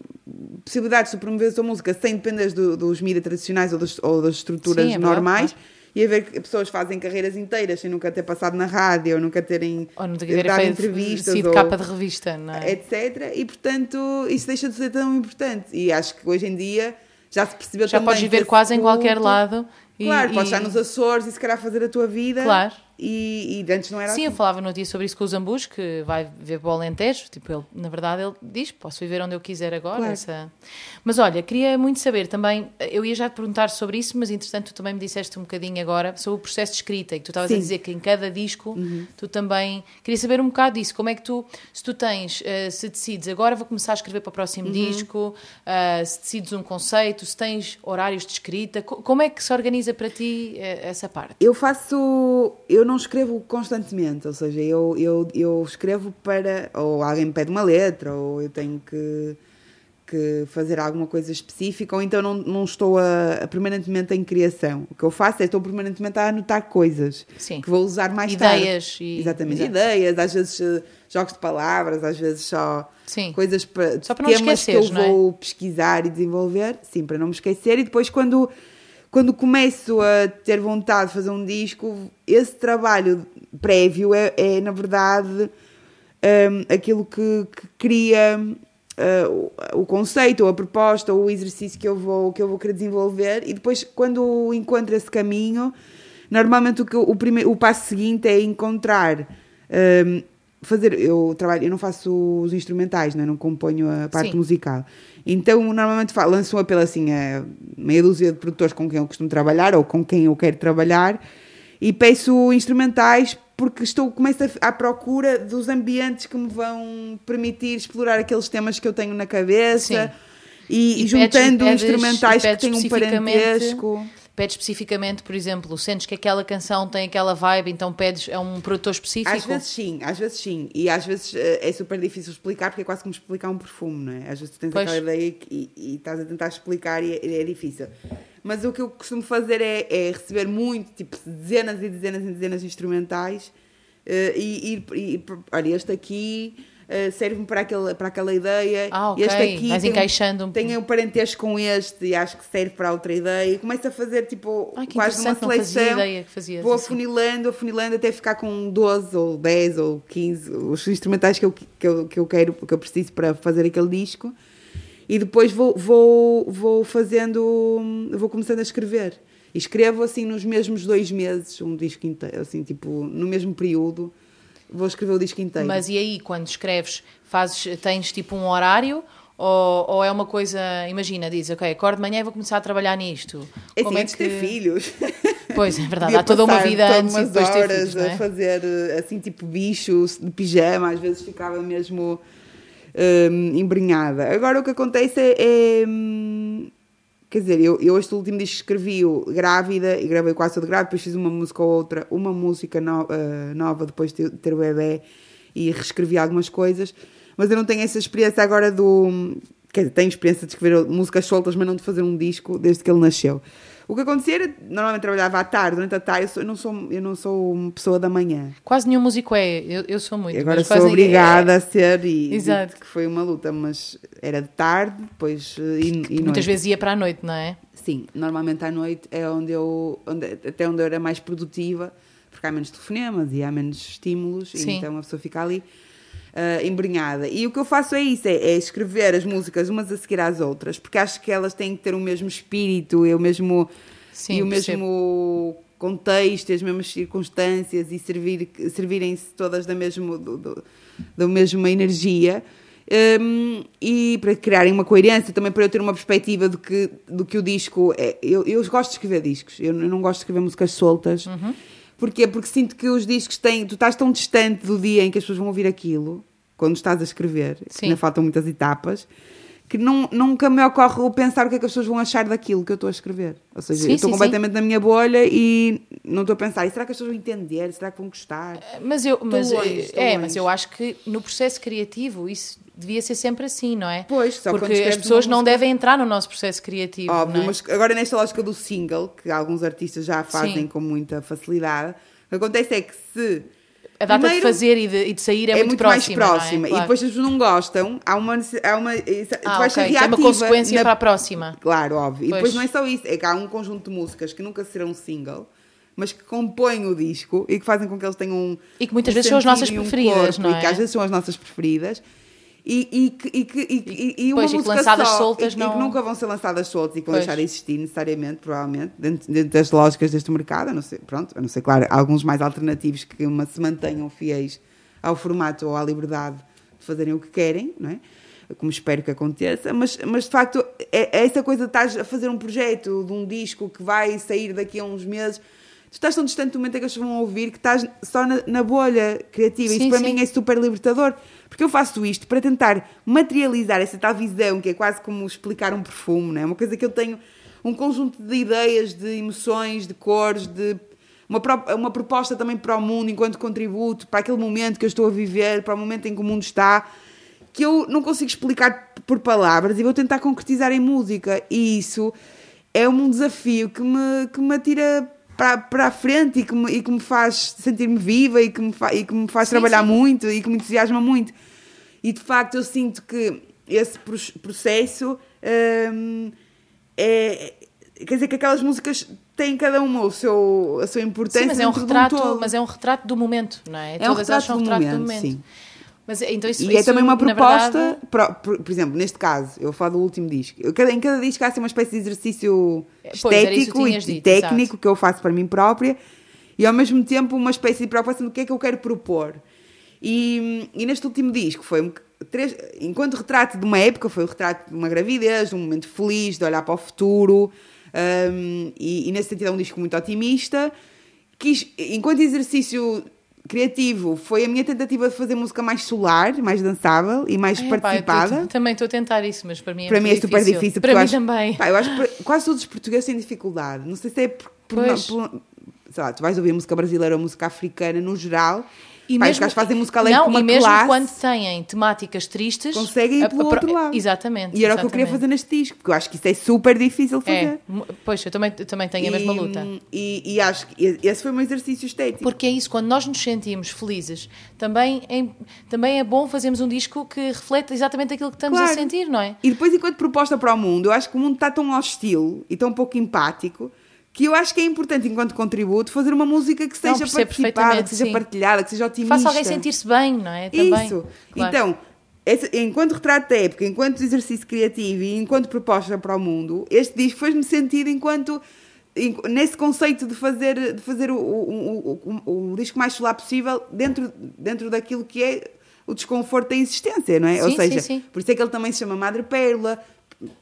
possibilidades de promover a sua música sem depender do, dos mídias tradicionais ou das, ou das estruturas Sim, é verdade, normais. claro. E a ver que pessoas fazem carreiras inteiras sem nunca ter passado na rádio, ou nunca terem Ou não ter dado entrevistas. sido ou- capa de revista, é? etc. E portanto, isso deixa de ser tão importante. E acho que hoje em dia já se percebeu Já também. podes que viver quase em qualquer lado. e- Claro, e- podes estar nos Açores e se calhar fazer a tua vida. Claro. E, e antes não era Sim, eu assim. falava no dia sobre isso com o Zambus, que vai viver para o Alentejo. Tipo, ele, na verdade, ele diz: posso viver onde eu quiser agora. Claro. Essa... Mas olha, queria muito saber também. Eu ia já te perguntar sobre isso, mas entretanto, tu também me disseste um bocadinho agora sobre o processo de escrita. E que tu estavas a dizer que em cada disco tu também. Queria saber um bocado disso. Como é que tu, se tu tens, eh, se decides agora vou começar a escrever para o próximo disco, eh, se decides um conceito, se tens horários de escrita, co- como é que se organiza para ti eh, essa parte? Eu faço. Eu não escrevo constantemente, ou seja, eu, eu, eu escrevo para. Ou alguém me pede uma letra, ou eu tenho que, que fazer alguma coisa específica, ou então não, não estou a, a permanentemente em criação. O que eu faço é estou permanentemente a anotar coisas Sim. que vou usar mais Ideias tarde. e- Exatamente, Exato. ideias, às vezes eh, jogos de palavras, às vezes só Sim. coisas para, Só para não temas que eu é? vou pesquisar e desenvolver, sim, para não me esquecer. E depois, quando, quando começo a ter vontade de fazer um disco, esse trabalho prévio é, é, na verdade, hum, aquilo que, que cria uh, o, conceito, ou a proposta, ou o exercício que eu, vou, que eu vou querer desenvolver. E depois, quando encontro esse caminho, normalmente o, que, o, primeiro, o passo seguinte é encontrar. hum, fazer eu trabalho eu não faço os instrumentais né? não componho a parte Sim. musical então normalmente lanço um apelo assim a meia dúzia de produtores com quem eu costumo trabalhar ou com quem eu quero trabalhar e peço instrumentais porque estou começo a, à procura dos ambientes que me vão permitir explorar aqueles temas que eu tenho na cabeça Sim. e, E e pedes- juntando pedes- instrumentais e que pedes tenham um parentesco Pede especificamente, por exemplo, sentes que aquela canção tem aquela vibe, então pedes a um produtor específico? Às vezes sim, às vezes sim. E às vezes eh, é super difícil explicar porque é quase como explicar um perfume, não é? Às vezes tu tens Pois. aquela ideia e, e- estás a tentar explicar e é, é difícil. Mas o que eu costumo fazer é, é receber muito, tipo, dezenas e dezenas e dezenas de instrumentais eh, e, e, e olha, este aqui eh, serve-me para aquela, para aquela ideia. Ah. Este aqui Vais tem, encaixando um- tem um parentesco com este e acho que serve para outra ideia. E começo a fazer, tipo, quase uma não seleção. ideia que fazias Vou assim. afunilando, afunilando até ficar com 12 ou 10 ou 15 os instrumentais que eu, que eu, que eu quero, que eu preciso para fazer aquele disco. E depois vou, vou, vou fazendo, vou começando a escrever. E escrevo assim nos mesmos dois meses, um disco inteiro, assim, tipo, no mesmo período, vou escrever o disco inteiro. Mas e aí, quando escreves, fazes, tens tipo um horário? Ou, ou é uma coisa, imagina, diz, ok, acordo de manhã e vou começar a trabalhar nisto. é Como assim, é que... ter filhos. Pois, é verdade, há toda uma vida antes e depois horas filhos, não a é? fazer assim tipo bichos de pijama, às vezes ficava mesmo hum, embrenhada. Agora o que acontece é, é, hum, quer dizer, eu, eu este último disco escrevi-o grávida e gravei quase todo grávida, depois fiz uma música ou outra, uma música no- eh, nova depois de ter o bebê e reescrevi algumas coisas, mas eu não tenho essa experiência agora do quer dizer, tenho experiência de escrever músicas soltas, mas não de fazer um disco desde que ele nasceu. O que acontecia era, normalmente trabalhava à tarde, durante a tarde, eu, sou- eu não, sou, eu não sou uma pessoa da manhã. Quase nenhum músico é, eu, eu sou muito. Agora sou ninguém obrigada é. a ser e Exato. que foi uma luta, mas era de tarde, depois eh, e, e Muitas vezes ia para a noite, não é? Sim, normalmente à noite é onde eu, onde, até onde eu era mais produtiva, porque há menos telefonemas e há menos estímulos, e então a pessoa fica ali ah, embrenhada. E o que eu faço é isso, é, é escrever as músicas umas a seguir às outras, porque acho que elas têm que ter o mesmo espírito e o mesmo, Sim, e o mesmo contexto, as mesmas circunstâncias e servir, servirem-se todas da, mesmo, do, do- da mesma energia. Hum, e para criarem uma coerência, também para eu ter uma perspectiva do que, do que o disco é. Eu, eu gosto de escrever discos, eu, eu não gosto de escrever músicas soltas. Uhum. Porquê? Porque sinto que os discos têm. Tu estás tão distante do dia em que as pessoas vão ouvir aquilo, quando estás a escrever, Sim. ainda faltam muitas etapas, que não, nunca me ocorre o pensar o que é que as pessoas vão achar daquilo que eu estou a escrever. Ou seja, Sim, eu estou sim, completamente na minha bolha e não estou a pensar, "E será que as pessoas vão entender? Será que vão gostar? Mas eu, mas, longe, estou é, longe. mas eu acho que no processo criativo isso devia ser sempre assim, não é? Pois, só Porque as pessoas não devem entrar no nosso processo criativo. Óbvio, não é? mas agora nesta lógica do single, que alguns artistas já fazem Sim. com muita facilidade, o que acontece é que se A data primeiro- de fazer e de, e de sair é, é, muito, próxima. mais não é? próxima. Claro. E depois as pessoas não gostam, há uma. Há uma tu ah, vais ser ok. Tem uma reativa consequência na- para a próxima. Claro, óbvio. E Pois. depois não é só isso, é que há um conjunto de músicas que nunca serão single, mas que compõem o disco e que fazem com que eles tenham um. E que muitas um vezes são as nossas e um preferidas, corpo, não E que é? às vezes são as nossas preferidas. E, e, que- e, que- e, e, e Pois, e lançadas só, soltas e, e não- que nunca vão ser lançadas soltas e que vão Pois. deixar de existir necessariamente, provavelmente, dentro, dentro das lógicas deste mercado, a não ser, pronto, a não ser, claro, alguns mais alternativos que uma, se mantenham fiéis ao formato ou à liberdade de fazerem o que querem, não é? Como espero que aconteça, mas, mas de facto é, é essa coisa de estás a fazer um projeto de um disco que vai sair daqui a uns meses. Tu estás tão distante do momento em que as pessoas vão ouvir que estás só na, na bolha criativa. Sim, Isso para sim. mim é super libertador, porque eu faço isto para tentar materializar essa tal visão, que é quase como explicar um perfume, não é? Uma coisa que eu tenho um conjunto de ideias, de emoções, de cores, de uma, uma proposta também para o mundo enquanto contributo, para aquele momento que eu estou a viver, para o momento em que o mundo está, que eu não consigo explicar por palavras e vou tentar concretizar em música. E isso é um desafio que me, que me atira para, para a frente e que me, e que me faz sentir-me viva e que me, fa- e que me faz Sim, trabalhar sim. muito e que me entusiasma muito. E de facto eu sinto que esse pro- processo hum, é. Quer dizer que aquelas músicas têm cada uma o seu, a sua importância. Sim, mas é um retrato, todo. mas é um retrato do momento, não é? É um Todas elas retrato são do retrato momento, do momento. sim. Mas então isso, E é isso, também uma proposta, verdade, por, por exemplo, neste caso, eu falo do último disco. Eu, em cada disco há assim, uma espécie de exercício Pois, isso que estético e, dito, técnico exato. que eu faço para mim própria e ao mesmo tempo uma espécie de preocupação do que é que eu quero propor. E, e neste último disco foi um, três, enquanto retrato de uma época, foi o retrato de uma gravidez, de um momento feliz, de olhar para o futuro, hum, e, e nesse sentido é um disco muito otimista. Quis, enquanto exercício criativo, foi a minha tentativa de fazer música mais solar, mais dançável e mais É, pá, participada. tô- também estou a tentar isso, mas para mim é para mim é super difícil. porque Para mim acho, também. pá, eu acho que quase todos os portugueses têm dificuldade. Não sei se é por, por, por- sei lá, tu vais ouvir música brasileira ou música africana no geral. E os mesmo- gajos fazem música alegre não, com uma e mesmo classe. quando têm temáticas tristes, Conseguem ir a- pelo a- outro lado. Exatamente. E era o que eu queria exatamente. fazer neste disco, porque eu acho que isso é super difícil de fazer. É, pois, eu também, eu também tenho a mesma E- luta. E, e acho que esse foi um exercício estético. Porque é isso, quando nós nos sentimos felizes, também é, também é bom fazermos um disco que reflete exatamente aquilo que estamos a Claro. sentir, não é? E depois, enquanto proposta para o mundo, eu acho que o mundo está tão hostil e tão pouco empático que eu acho que é importante, enquanto contributo, fazer uma música que seja participada, que seja sim. partilhada, que seja Que otimista. faça alguém sentir-se bem, não é? Também, Isso. claro. Então, esse- enquanto retrato da época, enquanto exercício criativo e enquanto proposta para o mundo, este disco fez-me sentido enquanto nesse conceito de fazer, de fazer o, o, o, o- disco mais solar possível dentro, dentro daquilo que é o desconforto da existência, não é? Ou Sim, seja, sim, por isso é que ele também se chama Madre Pérola,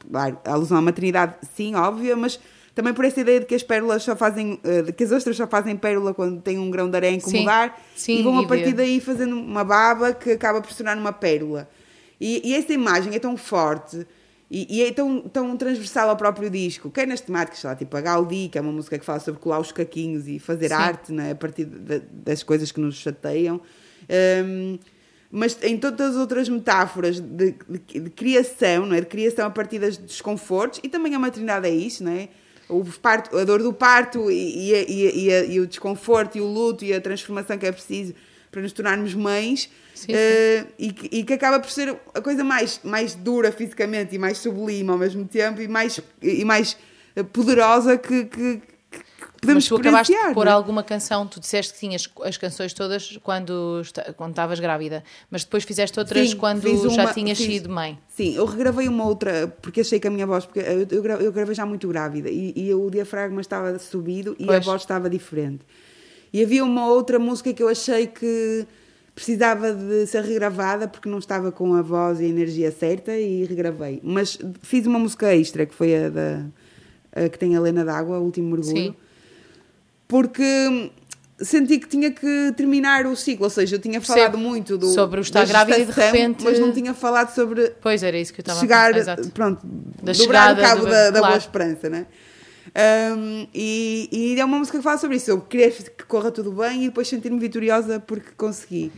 claro, a alusão à maternidade, sim, óbvia, mas também por essa ideia de que as pérolas só fazem, eh, de que as ostras só fazem pérola quando têm um grão de areia a Sim, incomodar sim, e vão a partir daí fazendo uma baba que acaba por se tornar uma pérola. E, e essa imagem é tão forte e, e é tão, tão transversal ao próprio disco, quer nas temáticas, sei lá, tipo a Gaudi, que é uma música que fala sobre colar os caquinhos e fazer Sim. arte né, a partir de- das coisas que nos chateiam. Hum, mas em todas as outras metáforas de, de- de criação, não é? de criação a partir dos desconfortos, e também a maternidade é isso, não é? O parto, a dor do parto e, e, e, e e o desconforto e o luto e a transformação que é preciso para nos tornarmos mães Sim, eh, e, que, e que acaba por ser a coisa mais, mais dura fisicamente e mais sublime ao mesmo tempo e mais, e mais eh, poderosa que, que podemos Mas tu acabaste de pôr é? alguma canção, tu disseste que tinhas as canções todas quando, quando estavas grávida, mas depois fizeste outras Sim, quando fiz já uma- tinhas fiz- sido mãe. Sim, eu regravei uma outra, porque achei que a minha voz, porque eu, eu, eu gravei já muito grávida e, e o diafragma estava subido e a Pois. voz estava diferente. E havia uma outra música que eu achei que precisava de ser regravada porque não estava com a voz e a energia certa e regravei. Mas fiz uma música extra, que foi a da a que tem a Lena d'Água, o último mergulho. Sim. Porque senti que tinha que terminar o ciclo, ou seja, eu tinha falado muito do, Sobre o estar da grávida e de repente- mas não tinha falado sobre Pois era isso que eu estava chegar, a pensar. Exato. pronto, Da dobrar o cabo do da, da Boa claro. Esperança, né? Um, e, e é uma música que fala sobre isso. Eu queria que corra tudo bem e depois sentir-me vitoriosa porque consegui.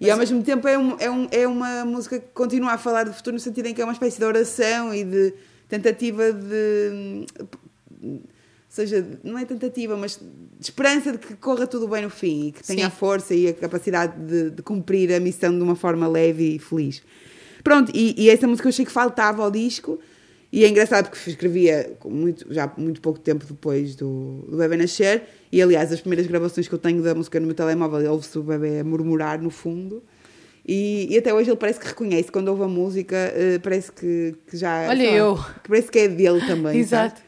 E ao mesmo tempo é, um, é, um, é uma música que continua a falar do futuro no sentido em que é uma espécie de oração e de tentativa de. Ou seja, não é tentativa, mas esperança de que corra tudo bem no fim e que tenha Sim. a força e a capacidade de, de cumprir a missão de uma forma leve e feliz. Pronto, e, e essa música eu achei que faltava ao disco. E é engraçado porque escrevia muito, já muito pouco tempo depois do, do bebê nascer. E aliás, as primeiras gravações que eu tenho da música no meu telemóvel, ouve-se o bebê a murmurar no fundo. E, e até hoje ele parece que reconhece, quando ouve a música, eh, parece que, que já. Olha eu. Que parece que é dele também. Exato. sabe?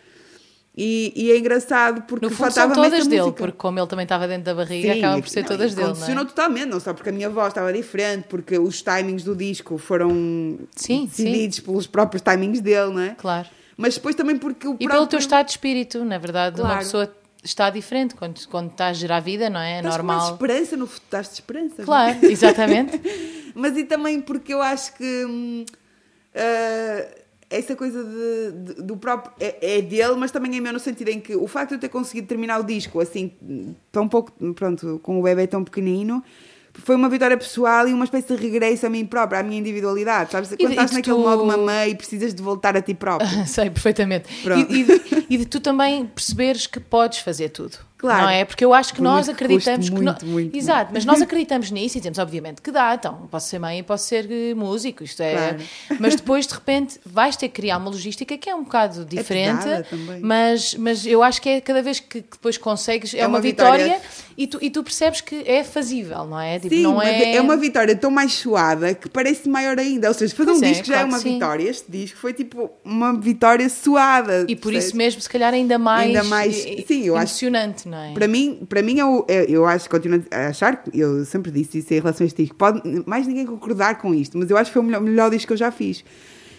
E, e é engraçado porque No fundo são todas dele, música. porque como ele também estava dentro da barriga, Sim, acabam por ser não, todas e dele, não Condicionou é? totalmente, não só porque a minha voz estava diferente, porque os timings do disco foram Sim, decididos pelos próprios timings dele, não é? Claro. Mas depois também porque o E próprio... pelo teu estado de espírito, na verdade, uma Claro. pessoa está diferente quando, quando está a gerar vida, não é? É Estás normal. esperança no futuro, estás de esperança. não é? Claro, exatamente. Mas e também porque eu acho que ah, essa coisa de, de- do próprio é, é dele, mas também é meu no sentido em que o facto de eu ter conseguido terminar o disco assim, tão pouco, pronto, com o bebê tão pequenino. Foi uma vitória pessoal e uma espécie de regresso a mim própria, à minha individualidade, sabes? Quando e estás de naquele tu- modo mamãe e precisas de voltar a ti próprio. Sei perfeitamente. E, e de, e de tu também perceberes que podes fazer tudo. Claro. Não é? Porque eu acho que nós acreditamos que. muito, no- muito, Exato, mas nós acreditamos nisso e temos, obviamente, que dá. Então, posso ser mãe e posso ser eh, músico. Isto é. Claro. Mas depois, de repente, vais ter que criar uma logística que é um bocado diferente. pesada também. mas, mas eu acho que é cada vez que, depois consegues, é, É uma, uma vitória, vitória. e, tu, e tu percebes que é fazível, não é? Tipo, Sim, não é... é uma vitória tão mais suada que parece maior ainda. Ou seja, fazer Pois um é, disco já é claro uma sim. vitória. Este disco foi tipo uma vitória suada. E por isso mesmo, se calhar, ainda mais, Ainda mais- eh, sim, eu acho- emocionante, não é? Para mim, para mim é o, é- eu acho, continuo a achar, que- eu sempre disse isso em relação a este disco, pode mais ninguém concordar com isto, mas eu acho que foi o melhor, melhor disco que eu já fiz.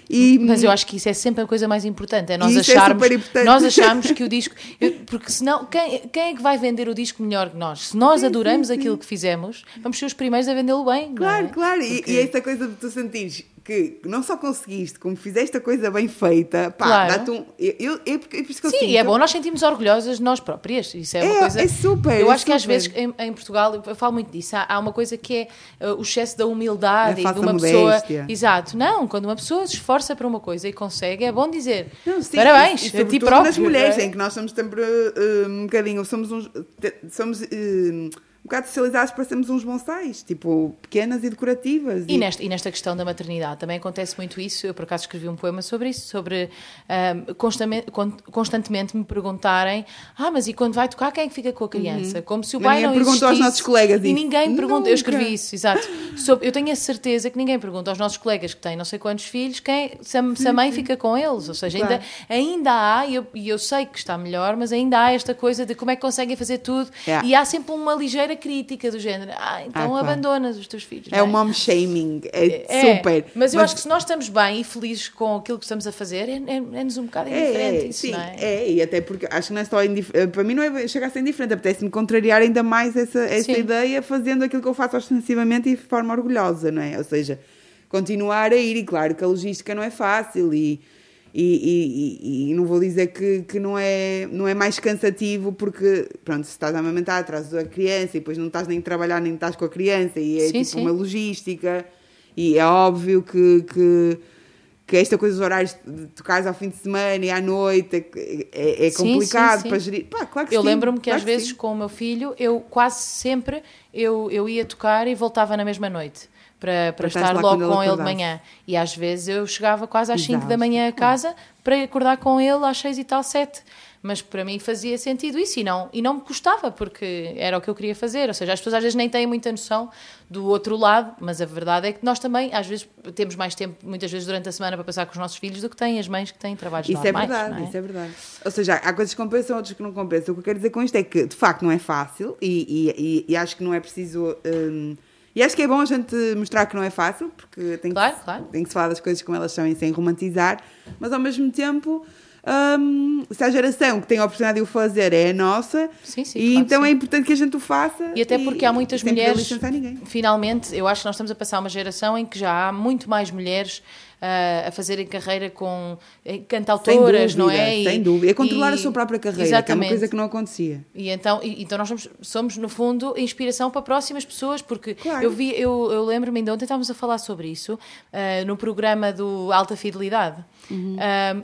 E, Mas eu acho que isso é sempre a coisa mais importante, é nós é acharmos, importante. nós acharmos que o disco, eu- porque senão quem, quem é que vai vender o disco melhor que nós? Se nós adoramos aquilo que fizemos, vamos ser os primeiros a vendê-lo bem. não Claro, é? claro. E, Porque- e essa coisa de tu sentires que não só conseguiste, como fizeste a coisa bem feita, pá, Claro. dá-te um. Eu, eu, eu, isso que eu Sim, sinto- é bom nós sentimos orgulhosas de nós próprias. Isso é uma É, coisa. é super, Eu é acho que às super. vezes em, em Portugal, eu falo muito disso, há, há uma coisa que é uh, o excesso da humildade A e de uma modéstia. pessoa. Exato. Não, quando uma pessoa se esforça para uma coisa e consegue, é bom dizer Não, sim, parabéns, e- e a ti próprio. nas mulheres, é? em que nós somos sempre uh, um bocadinho, somos uns, somos uh, bocado socializados para sermos uns bonsais, tipo, pequenas e decorativas. E nesta, e nesta questão da maternidade também acontece muito isso. Eu, por acaso, escrevi um poema sobre isso, sobre ahm, constamente, con- constantemente me perguntarem: Ah, mas e quando vai tocar, quem é que fica com a criança? Como se o pai Ninguém não perguntou aos nossos colegas E isso. ninguém pergunta. Eu escrevi isso, exato. Sobre- eu tenho a certeza que ninguém pergunta aos nossos colegas que têm não sei quantos filhos quem, se, a, se a mãe fica com eles. Ou seja, ainda, Claro. ainda há, e eu, e eu sei que está melhor, mas ainda há esta coisa de como é que conseguem fazer tudo. É. E há sempre uma ligeira crítica do género: Ah, então Ah, claro. abandonas os teus filhos. É o mom shaming, é, é, super. Mas eu acho que se nós estamos bem e felizes com aquilo que estamos a fazer, é- é- é-nos um bocado indiferente é, isso, sim, é? é, e até porque acho que não é só indiferente, para mim não é chegar a ser indiferente, apetece-me contrariar ainda mais essa, essa Sim. ideia fazendo aquilo que eu faço ostensivamente e de forma orgulhosa, não é? Ou seja, continuar a ir, e claro que a logística não é fácil e, e, e- e- não vou dizer que, que não, é, não é mais cansativo porque, pronto, se estás a amamentar, trazes a criança e depois não estás nem a trabalhar nem estás com a criança e é Sim, tipo sim. uma logística e é óbvio que, que, que esta coisa dos horários de tocares ao fim de semana e à noite é, é, é complicado sim, para gerir. Pá, claro que Eu lembro-me que claro às vezes com o meu filho, eu quase sempre eu, eu ia tocar e voltava na mesma noite. Para, para estar logo ele com ele de acordasse. manhã. E às vezes eu chegava quase às 5 da manhã a casa para acordar com ele às 6 e tal, 7. Mas para mim fazia sentido isso e não, e não me custava, porque era o que eu queria fazer. Ou seja, as pessoas às vezes nem têm muita noção do outro lado, mas a verdade é que nós também, às vezes, temos mais tempo, muitas vezes durante a semana, para passar com os nossos filhos do que têm as mães que têm trabalhos Isso é normais. verdade, não é? isso é verdade. Ou seja, há coisas que compensam, outras que não compensam. O que eu quero dizer com isto é que, de facto, não é fácil e, e, e- e acho que não é preciso. hum, e acho que é bom a gente mostrar que não é fácil, porque tem, Claro, que, claro. tem que se falar das coisas como elas são e sem romantizar, mas ao mesmo tempo. hum, se a geração que tem a oportunidade de o fazer é a nossa, Sim, sim, e claro então é importante que a gente o faça. E até porque há muitas mulheres. Finalmente, eu acho que nós estamos a passar uma geração em que já há muito mais mulheres a fazerem carreira com eh, cantautoras, sem não dúvida, é? E- sem dúvida. É controlar e- a sua própria carreira, Exatamente. que é uma coisa que não acontecia. E então, e- então nós somos, somos, no fundo, inspiração para próximas pessoas, porque Claro. eu vi, eu, eu lembro-me ainda ontem estávamos a falar sobre isso ah, no programa do Alta Fidelidade. Uhum.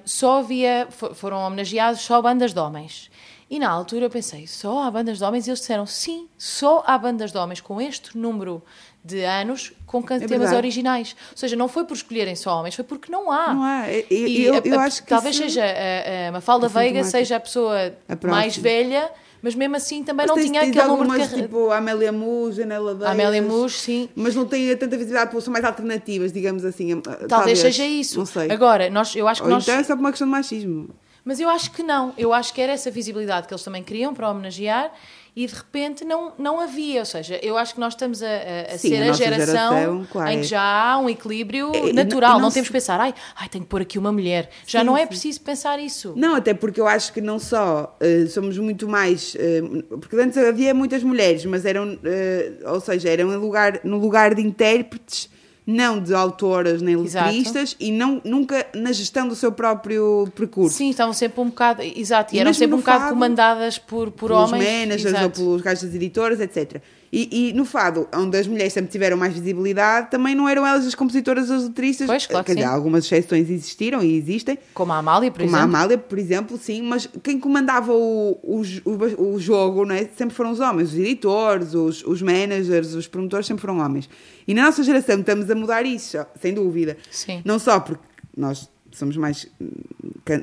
Só havia, fo- foram homenageados só bandas de homens. E na altura eu pensei, só há bandas de homens? E eles disseram, sim, só há bandas de homens com este número de anos com temas É verdade. originais. Ou seja, não foi por escolherem só homens, foi porque não há. Não há. E- e- eu, eu a- acho que talvez isso- seja a, a Mafalda é Veiga seja a pessoa A mais velha, mas mesmo assim também Mas não tinha aquele número de carreira. tipo a Amélia Mus, Janela A Amélia Mus, sim. Mas não tem tanta visibilidade, são mais alternativas, digamos assim. Talvez, seja isso. Não sei. Agora, nós, eu acho que Ou nós. então é só por uma questão de machismo. Mas eu acho que não. Eu acho que era essa visibilidade que eles também queriam para homenagear e de repente não, não havia. Ou seja, eu acho que nós estamos a, a- Sim, ser a a, geração, geração, claro, em que já há um equilíbrio É, natural. não- não, não temos se- que pensar, ai, ai, tenho que pôr aqui uma mulher. Já Sim, não é preciso pensar isso. Não, até porque eu acho que não só eh, somos muito mais. eh, porque antes havia muitas mulheres, mas eram. eh, ou seja, eram lugar, no lugar de intérpretes, não de autoras nem letristas, e não, nunca na gestão do seu próprio percurso. Sim, estavam sempre um bocado. Exato, e, E eram sempre um bocado fado, comandadas por, por pelos homens. managers ou Exato. pelos gajos das editoras, etc. E, e no fado, onde as mulheres sempre tiveram mais visibilidade, também não eram elas as compositoras ou as letristas. Pois, claro Quer que dizer, algumas exceções existiram e existem, Como a Amália, por como a exemplo. Amália, por exemplo, sim, mas quem comandava o, o, o, o jogo não é? sempre foram os homens, os editores, os, os managers, os promotores sempre foram homens. E na nossa geração estamos a mudar isso, sem dúvida. Sim. Não só porque nós somos mais,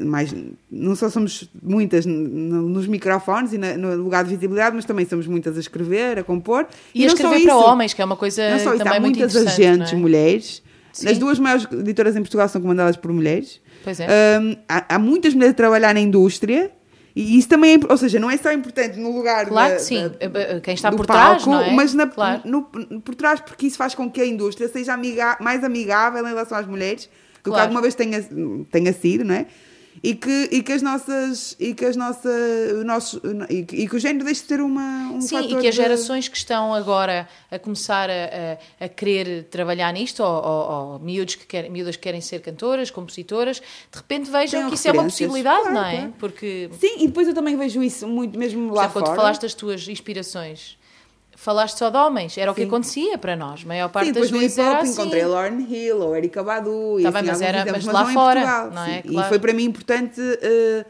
mais não só somos muitas nos microfones e na- no lugar de visibilidade, mas também somos muitas a escrever, a compor. E a não só escrever para isso, homens, que é uma coisa Não só isso, também há muito muitas agentes não é? mulheres. Sim. As duas maiores editoras em Portugal são comandadas por mulheres. Pois é. Hum, há, há muitas mulheres a trabalhar na indústria e isso também é, ou seja, não é só importante no lugar Claro da- que sim. da- Quem está por trás, palco, não é? mas na- Claro. no- por trás porque isso faz com que a indústria seja amiga- mais amigável em relação às mulheres que Claro. alguma vez tenha, tenha sido, não é? E que, e que as nossas e que as nossas o nosso, e, que, e que o género deixe de ter uma um Sim, e que as de- gerações que estão agora a começar a, a, a querer trabalhar nisto, ou, ou, ou miúdos que querem, miúdas que querem ser cantoras, compositoras, de repente vejam Tenham que isso é uma possibilidade, Claro, não é? claro. Porque, Sim, e depois eu também vejo isso muito mesmo por lá exemplo, quando fora. tu falaste das tuas inspirações, falaste só de homens, era o que Sim. acontecia para nós, a maior parte Sim, das vezes era assim. encontrei a Lauren Hill ou Erika Badu e Tá assim, bem, mas alguns era- mas lá fora, Portugal, não é? sim. Claro. E foi para mim importante eh,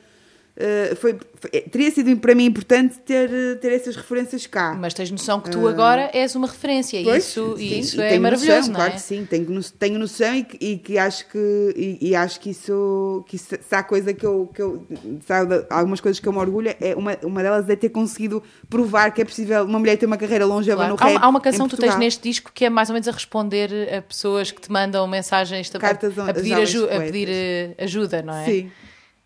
eh, foi, foi- teria sido para mim importante ter, eh, ter essas referências cá. Mas tens noção que tu agora és uma referência. Pois, isso, sim, isso e é tenho maravilhoso, noção, não claro é? que sim, tenho, tenho noção e e que acho que e, e acho que isso, que isso se há coisa que eu, que eu se há de- algumas coisas que eu me orgulho é uma, uma delas é ter conseguido provar que é possível uma mulher ter uma carreira longeva Claro. no Há, rap uma- há uma canção que tu tens neste disco que é mais ou menos a responder a pessoas que te mandam mensagens a, a, a- pedir, a poetas. pedir eh, ajuda, não é? Sim.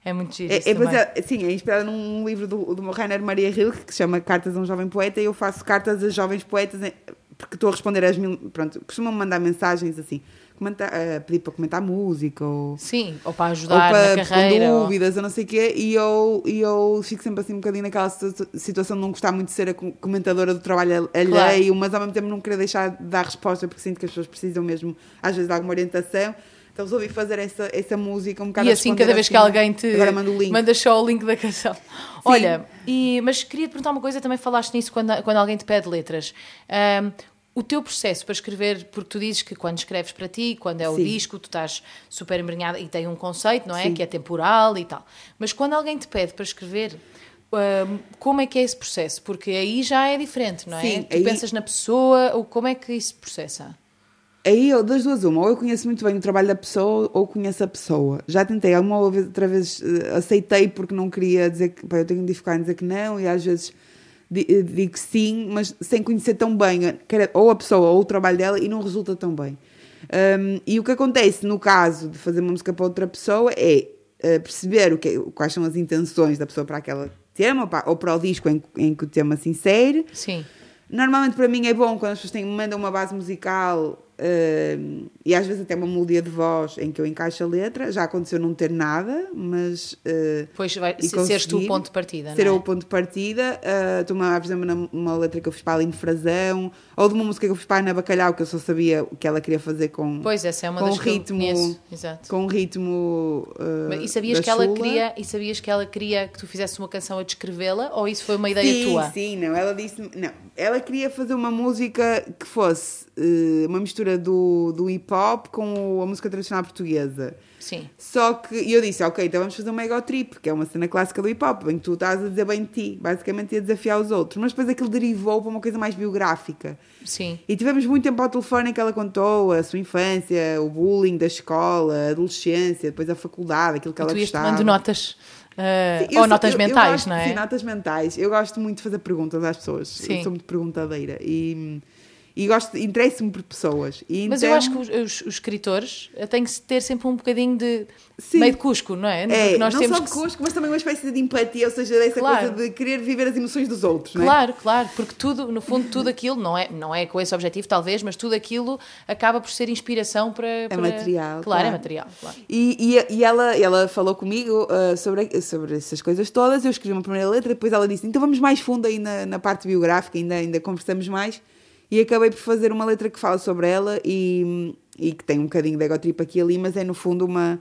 É muito giro. É, é, é- sim, é inspirada num livro do, do Rainer Maria Rilke que se chama Cartas a um Jovem Poeta e eu faço cartas a jovens poetas em- porque estou a responder às mil. Pronto, costumam mandar mensagens assim, comentar, a pedir para comentar música ou, Sim, ou para ou ajudar para na com carreira. ou- dúvidas ou não sei o quê e eu, e eu fico sempre assim um bocadinho naquela situ- situação de não gostar muito de ser a com- comentadora do trabalho alheio, mas ao mesmo tempo não querer deixar de dar resposta porque sinto que as pessoas precisam mesmo às vezes de alguma orientação. Então resolvi fazer essa, essa música um bocado E assim, cada vez que assim, alguém te Agora mando o link. manda só o link da canção. Olha, e, mas queria te perguntar uma coisa, também falaste nisso quando, quando alguém te pede letras. Ahm, o teu processo para escrever, porque tu dizes que quando escreves para ti, quando é o Sim. disco, tu estás super embrenhada e tem um conceito, não é? Sim. Que é temporal e tal. Mas quando alguém te pede para escrever, ahm, como é que é esse processo? Porque aí já é diferente, não é? Sim, tu aí- pensas na pessoa, ou como é que isso processa? Aí, eu, das duas, uma, ou eu conheço muito bem o trabalho da pessoa, ou conheço a pessoa. Já tentei, alguma outra vez eh, aceitei porque não queria dizer que, pá, eu tenho dificuldade em dizer que não, e às vezes eh, digo sim, mas sem conhecer tão bem, eh, ou a pessoa ou o trabalho dela, e não resulta tão bem. Um, e o que acontece no caso de fazer uma música para outra pessoa é eh, perceber o que, quais são as intenções da pessoa para aquele tema, ou para, ou para o disco em, em que o tema se insere. Sim. Normalmente para mim é bom quando as pessoas têm, mandam uma base musical uh, e às vezes até uma melodia de voz em que eu encaixo a letra. Já aconteceu não ter nada, mas. Uh, pois vai se, seres tu o ponto de partida. Ser é? o ponto de partida. Uh, a por exemplo, numa letra que eu fiz para a Aline Frazão, ou de uma música que eu fiz para a Ana Bacalhau, que eu só sabia o que ela queria fazer com. Pois, essa é uma com das ritmo, que eu conheço. Exato. Com ritmo. Uh, e sabias que ela queria E sabias que ela queria que tu fizesse uma canção a descrevê-la? Ou isso foi uma ideia sim, tua? Sim, não. Ela disse. Não. Ela queria fazer uma música que fosse uma mistura do, do hip hop com a música tradicional portuguesa. Sim. Só que eu disse, ok, então vamos fazer um ego trip, que é uma cena clássica do hip hop, em que tu estás a dizer bem de ti, basicamente ia desafiar os outros. Mas depois aquilo derivou para uma coisa mais biográfica. Sim. E tivemos muito tempo ao telefone em que ela contou a sua infância, o bullying da escola, a adolescência, depois a faculdade, aquilo que e ela tu gostava. tomando notas. Uh, Sim, ou sou, notas eu, mentais, eu gosto, não é? Sim, notas mentais. Eu gosto muito de fazer perguntas às pessoas. Sim. Eu sou muito perguntadeira. E, e gosto, interesso-me por pessoas. E Mas então, eu acho que os, os, os, escritores têm que ter sempre um bocadinho de Sim. meio de cusco, não é? É, nós não temos só que... cusco, mas também uma espécie de empatia, ou seja, dessa Claro. coisa de querer viver as emoções dos outros, não é? Claro, claro, porque tudo, no fundo, tudo aquilo, não é, não é com esse objetivo talvez, mas tudo aquilo acaba por ser inspiração para... para... material, Claro, claro. é material, claro. E, e, e ela, ela falou comigo uh, sobre, sobre essas coisas todas, eu escrevi uma primeira letra, depois ela disse, então vamos mais fundo aí na, na parte biográfica, ainda, ainda conversamos mais, e acabei por fazer uma letra que fala sobre ela e, e que tem um bocadinho de egotrip aqui e ali, mas é no fundo uma,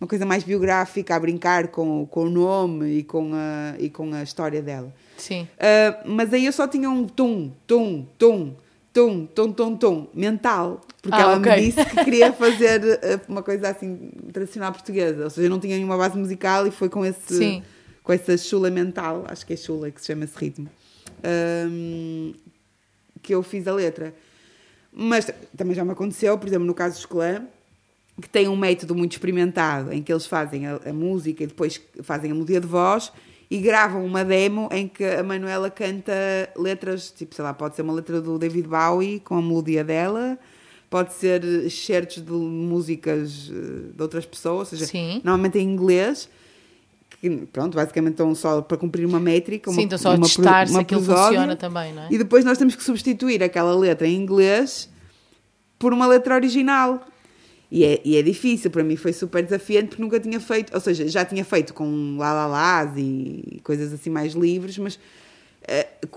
uma coisa mais biográfica, a brincar com, com o nome e com, a, e com a história dela. Sim. Uh, mas aí eu só tinha um tum, tum, tum, tum, tum, tum, tum, mental. Porque Ah, ela ok. me disse que queria fazer uh, uma coisa assim, tradicional portuguesa. Ou seja, eu não tinha nenhuma base musical e foi com esse... Sim. Com essa chula mental, acho que é chula que se chama esse ritmo, um, que eu fiz a letra. Mas também já me aconteceu, por exemplo, no caso dos clã, que tem um método muito experimentado em que eles fazem a, a música e depois fazem a melodia de voz e gravam uma demo em que a Manuela canta letras, tipo, sei lá, pode ser uma letra do David Bowie com a melodia dela, pode ser excertos de músicas eh, de outras pessoas, ou seja, Sim. normalmente em inglês, que pronto, basicamente estão só para cumprir uma métrica, uma, Sim, então só a uma, testar pro- se aquilo funciona também, não é? E depois nós temos que substituir aquela letra em inglês por uma letra original. E é, e é difícil, para mim foi super desafiante porque nunca tinha feito, ou seja, já tinha feito com lá lá lás e coisas assim mais livres, mas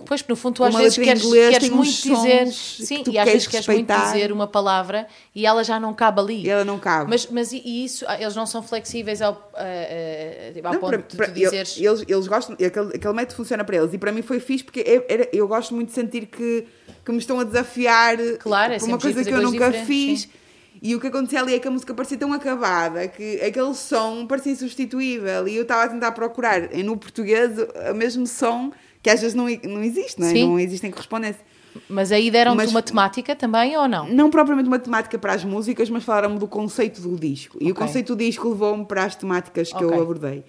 Pois, porque no fundo tu às vezes queres, inglês queres muito dizer, sim, e às queres vezes queres muito dizer uma palavra e ela já não cabe ali. ela não cabe. Mas, mas e- isso, ah, eles não são flexíveis ao, tipo, ao Não, ponto para- de para- tu dizeres. Eles, eles gostam, aquele, aquele método funciona para eles e para mim foi fixe porque eu, era- eu gosto muito de sentir que, que me estão a desafiar Claro, é por uma coisa que eu nunca fiz. diferentes, E o que acontecia ali é que a música parecia tão acabada que aquele som parecia insubstituível e eu estava a tentar procurar no português o mesmo som que às vezes não, não existe, não, é? Não existe em correspondência. Mas aí deram-te uma temática também ou não? Não propriamente uma temática para as músicas, mas falaram-me do conceito do disco. E o conceito do disco levou-me para as temáticas que Ok. eu abordei.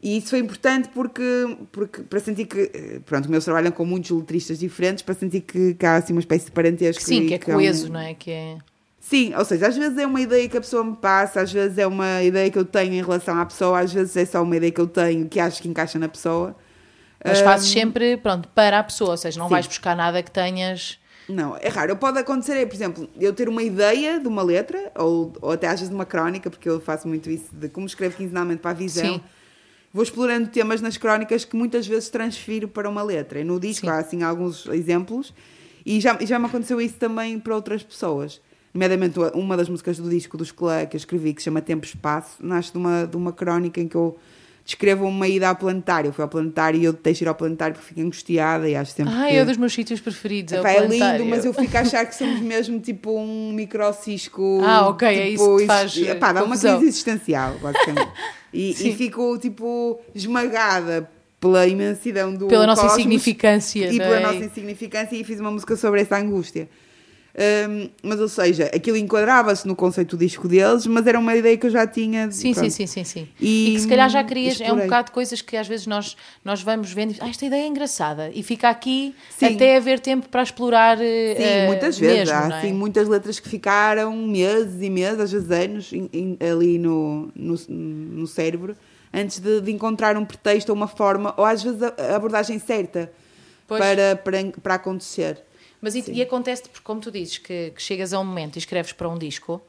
E isso foi importante porque, porque para sentir que, eh, pronto, meus trabalham com muitos letristas diferentes, para sentir que, que há assim uma espécie de parentesco. Sim, que é há um- coeso, não é? Que é... Sim, ou seja, às vezes é uma ideia que a pessoa me passa, às vezes é uma ideia que eu tenho em relação à pessoa, às vezes é só uma ideia que eu tenho que acho que encaixa na pessoa. Mas fazes sempre, pronto, para a pessoa, ou seja, não sim. vais buscar nada que tenhas. Não, é raro. Pode acontecer, é, por exemplo, eu ter uma ideia de uma letra, ou, ou até às vezes de uma crónica, porque eu faço muito isso, de como escrevo quinzenalmente para a visão. Sim. Vou explorando temas nas crónicas que muitas vezes transfiro para uma letra. E no disco Sim. há assim alguns exemplos, e já, já me aconteceu isso também para outras pessoas. Nomeadamente, uma das músicas do disco dos Clã que eu escrevi, que se chama Tempo e Espaço, nasce de uma, de uma crónica em que eu descrevo uma ida ao planetário. Eu fui ao planetário e eu deixo ir ao planetário porque fico angustiada e acho sempre Ah, que... é um dos meus sítios preferidos. É, o Epá, é planetário. lindo, mas eu fico a achar que somos mesmo tipo um microcisco. Ah, ok, é tipo, isso que te faz, exi- epá, dá uma confusão. crise existencial, basicamente. E, Sim. e fico tipo esmagada pela imensidão do Pela nossa cosmos insignificância. e pela é? nossa insignificância e fiz uma música sobre essa angústia. Hum, mas, ou seja, aquilo enquadrava-se no conceito do disco deles, mas era uma ideia que eu já tinha. de- Sim, sim, pronto. sim, sim, sim. E- E, que se calhar já querias, é um explorei. bocado de coisas que às vezes nós, nós vamos vendo e ah, esta ideia é engraçada e fica aqui Sim. até haver tempo para explorar eh, Sim, eh, muitas vezes. mesmo, há é? assim, muitas letras que ficaram meses e meses, às vezes anos, em- em- ali no, no, no cérebro, antes de, de encontrar um pretexto ou uma forma, ou às vezes a, a abordagem certa Pois. para, para, para acontecer. Mas e, e acontece, porque como tu dizes, que, que, chegas a um momento e escreves para um disco,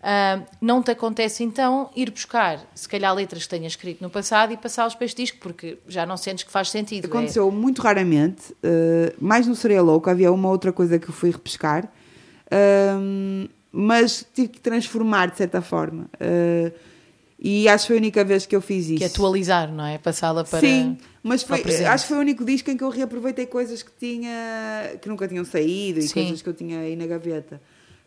uh, não te acontece então ir buscar, se calhar, letras que tenhas escrito no passado e passá-las para este disco, porque já não sentes que faz sentido. Aconteceu é... muito raramente, uh, mais no Seria Louco, havia uma outra coisa que eu fui repescar, uh, mas tive que transformar de certa forma. Uh, e acho que foi a única vez que eu fiz isso. Que atualizar, não é? Passá-la para. Sim, mas foi, acho que foi o único disco em que eu reaproveitei coisas que tinha que nunca tinham saído e Sim. coisas que eu tinha aí na gaveta.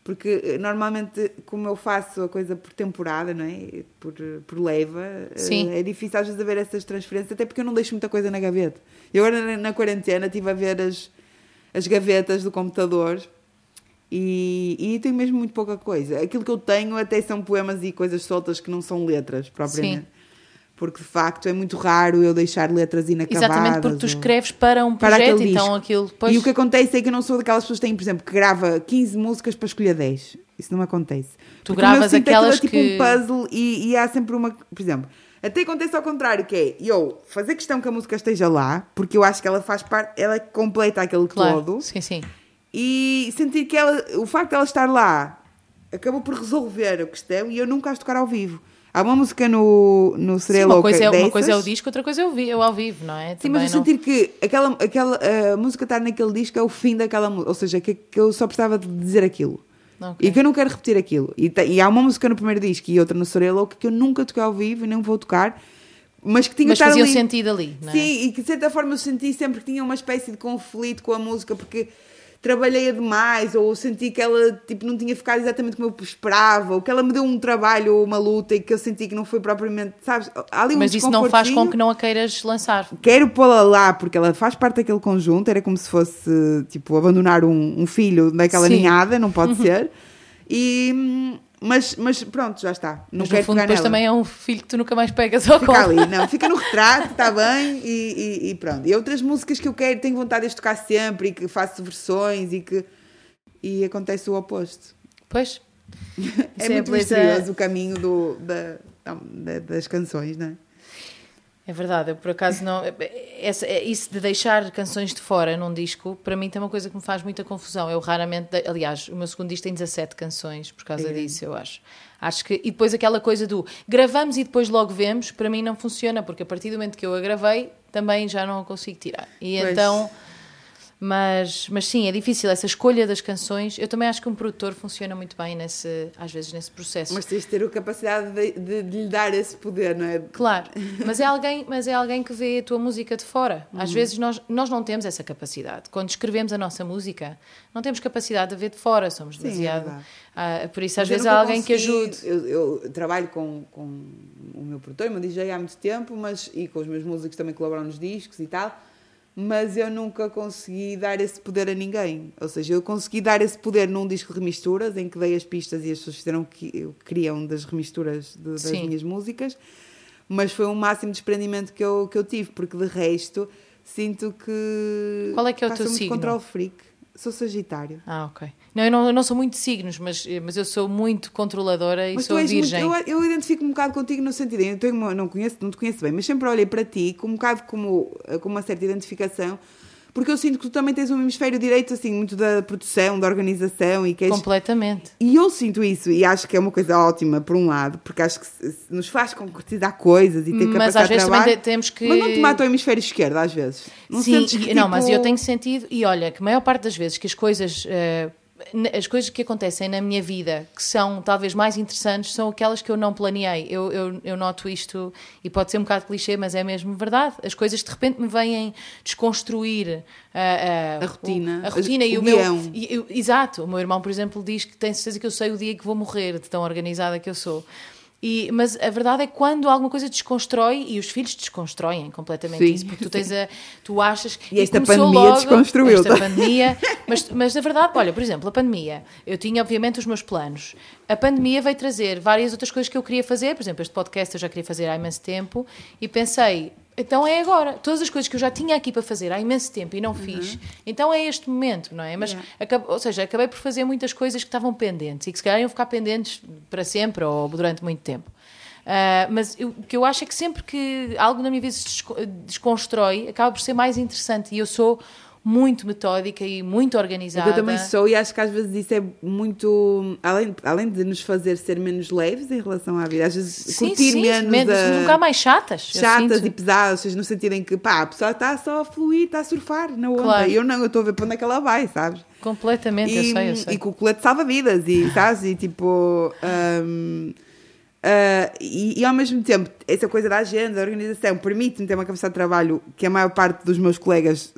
Porque eh, normalmente, como eu faço a coisa por temporada, não é? Por, por leva, eh, Sim. é difícil às vezes haver essas transferências, até porque eu não deixo muita coisa na gaveta. Eu agora na quarentena estive a ver as, as gavetas do computador e, e tenho mesmo muito pouca coisa. Aquilo que eu tenho até são poemas e coisas soltas que não são letras, propriamente. Sim. Porque de facto é muito raro eu deixar letras inacabadas. Exatamente, porque tu escreves para um projeto, para então aquilo depois. E o que acontece é que eu não sou daquelas pessoas que têm, por exemplo, que grava 15 músicas para escolher 10. Isso não acontece. Tu porque gravas aquelas é tipo que. um puzzle e, e há sempre uma. Por exemplo, até acontece ao contrário, que é eu fazer questão que a música esteja lá, porque eu acho que ela faz parte, ela completa aquele claro. todo. Sim, sim e sentir que ela, o facto de ela estar lá acabou por resolver a questão e eu nunca as tocar ao vivo. Há uma música no, no Sereia uma coisa, é, uma coisa é o disco, outra coisa é o, eu ao vivo, não é? Sim, mas eu não... sentir que aquela, aquela a música estar naquele disco é o fim daquela música, ou seja, que, que eu só precisava de dizer aquilo. Okay. E que eu não quero repetir aquilo. E, e, há uma música no primeiro disco e outra no Sereia Louca que eu nunca toquei ao vivo e nem vou tocar, mas que tinha mas fazia ali. sentido ali, não é? Sim, e que de certa forma eu senti sempre que tinha uma espécie de conflito com a música, porque trabalhei-a demais, ou senti que ela tipo, não tinha ficado exatamente como eu esperava, ou que ela me deu um trabalho ou uma luta e que eu senti que não foi propriamente, sabes? Um Mas isso não faz com que não a queiras lançar. Quero pô-la lá porque ela faz parte daquele conjunto, era como se fosse tipo abandonar um, um filho daquela Sim. ninhada, não pode ser. E mas, mas pronto, já está. Não mas quero no fundo, depois nela. também é um filho que tu nunca mais pegas ao fica ali, não, fica no retrato, está bem e, e, e, pronto. E outras músicas que eu quero, tenho vontade de tocar sempre e que faço versões e que. E acontece o oposto. Pois. é, muito misterioso o caminho do, da, das canções, não é? É verdade, eu por acaso não. Essa, é, isso de deixar canções de fora num disco, para mim tem uma coisa que me faz muita confusão. Eu raramente. Aliás, o meu segundo disco tem 17 canções por causa é. disso, eu acho. Acho que. E depois aquela coisa do gravamos e depois logo vemos, para mim não funciona, porque a partir do momento que eu a gravei, também já não a consigo tirar. E pois. então mas, mas sim, é difícil essa escolha das canções. Eu também acho que um produtor funciona muito bem nesse, às vezes nesse processo. Mas tens de ter a capacidade de, de, de, lhe dar esse poder, não é? Claro, mas é alguém, mas é alguém que vê a tua música de fora. Às uhum. vezes nós, nós não temos essa capacidade. Quando escrevemos a nossa música, não temos capacidade de ver de fora, somos demasiado. Sim, é ah, por isso, às mas vezes há alguém consegui, que ajude. Eu, eu, trabalho com, com o meu produtor, o meu DJ há muito tempo, mas e com os meus músicos também colaboram nos discos e tal mas eu nunca consegui dar esse poder a ninguém. Ou seja, eu consegui dar esse poder num disco de remisturas, em que dei as pistas e as pessoas fizeram o que queriam das remisturas de, das Sim. minhas músicas, mas foi um máximo de desprendimento que eu, que eu tive, porque de resto sinto que. Qual é que é o teu signo? control freak. Sou Sagitário. Ah, ok. Não, eu não, eu não sou muito de signos, mas, mas eu sou muito controladora e mas sou virgem. Muito, eu, eu identifico um bocado contigo no sentido, eu tenho uma, não, conheço, não te conheço bem, mas sempre olhei para ti com um bocado como, com uma certa identificação porque eu sinto que tu também tens um hemisfério direito, assim, muito da produção, da organização e que. Completamente. E eu sinto isso e acho que é uma coisa ótima, por um lado, porque acho que nos faz concretizar coisas e ter capacidade Mas às vezes trabalho, também temos que... Mas não te mata o hemisfério esquerdo, às vezes. Não Sim, que, tipo... não, mas eu tenho sentido, e olha, que a maior parte das vezes que as coisas... Uh, as coisas que acontecem na minha vida que são talvez mais interessantes são aquelas que eu não planeei. Eu, eu, eu noto isto e pode ser um bocado clichê, mas é mesmo verdade. As coisas de repente me vêm desconstruir uh, uh, a rotina, o, a rotina e o, o meu. E, eu, exato. O meu irmão, por exemplo, diz que tem certeza que eu sei o dia que vou morrer, de tão organizada que eu sou. E, mas a verdade é que quando alguma coisa desconstrói, e os filhos desconstroem completamente Sim. isso, porque tu tens a. Tu achas. E esta pandemia logo, desconstruiu. Esta pandemia. Mas, mas na verdade, olha, por exemplo, a pandemia. Eu tinha, obviamente, os meus planos. A pandemia veio trazer várias outras coisas que eu queria fazer. Por exemplo, este podcast eu já queria fazer há imenso tempo. E pensei, então é agora. Todas as coisas que eu já tinha aqui para fazer há imenso tempo e não fiz, uhum. então é este momento, não é? Mas, yeah. ou seja, acabei por fazer muitas coisas que estavam pendentes e que se calhar iam ficar pendentes para sempre ou durante muito tempo. Uh, mas o que eu acho é que sempre que algo na minha vida se desconstrói, acaba por ser mais interessante. E eu sou muito metódica e muito organizada. Eu também sou e acho que às vezes isso é muito. Além, além de nos fazer ser menos leves em relação à vida, às vezes Sim, curtir sim, menos. menos a- um bocado mais chatas. chatas e pesadas, ou seja, no sentido em que pá, a pessoa está só a fluir, está a surfar na onda. Claro. E eu não, eu estou a ver para onde é que ela vai, sabes? Completamente, eu sei, eu sei. e com o colete salva-vidas, e sabes? E tipo. hum, ah, e, e ao mesmo tempo, essa coisa da agenda, da organização, permite-me ter uma capacidade de trabalho que a maior parte dos meus colegas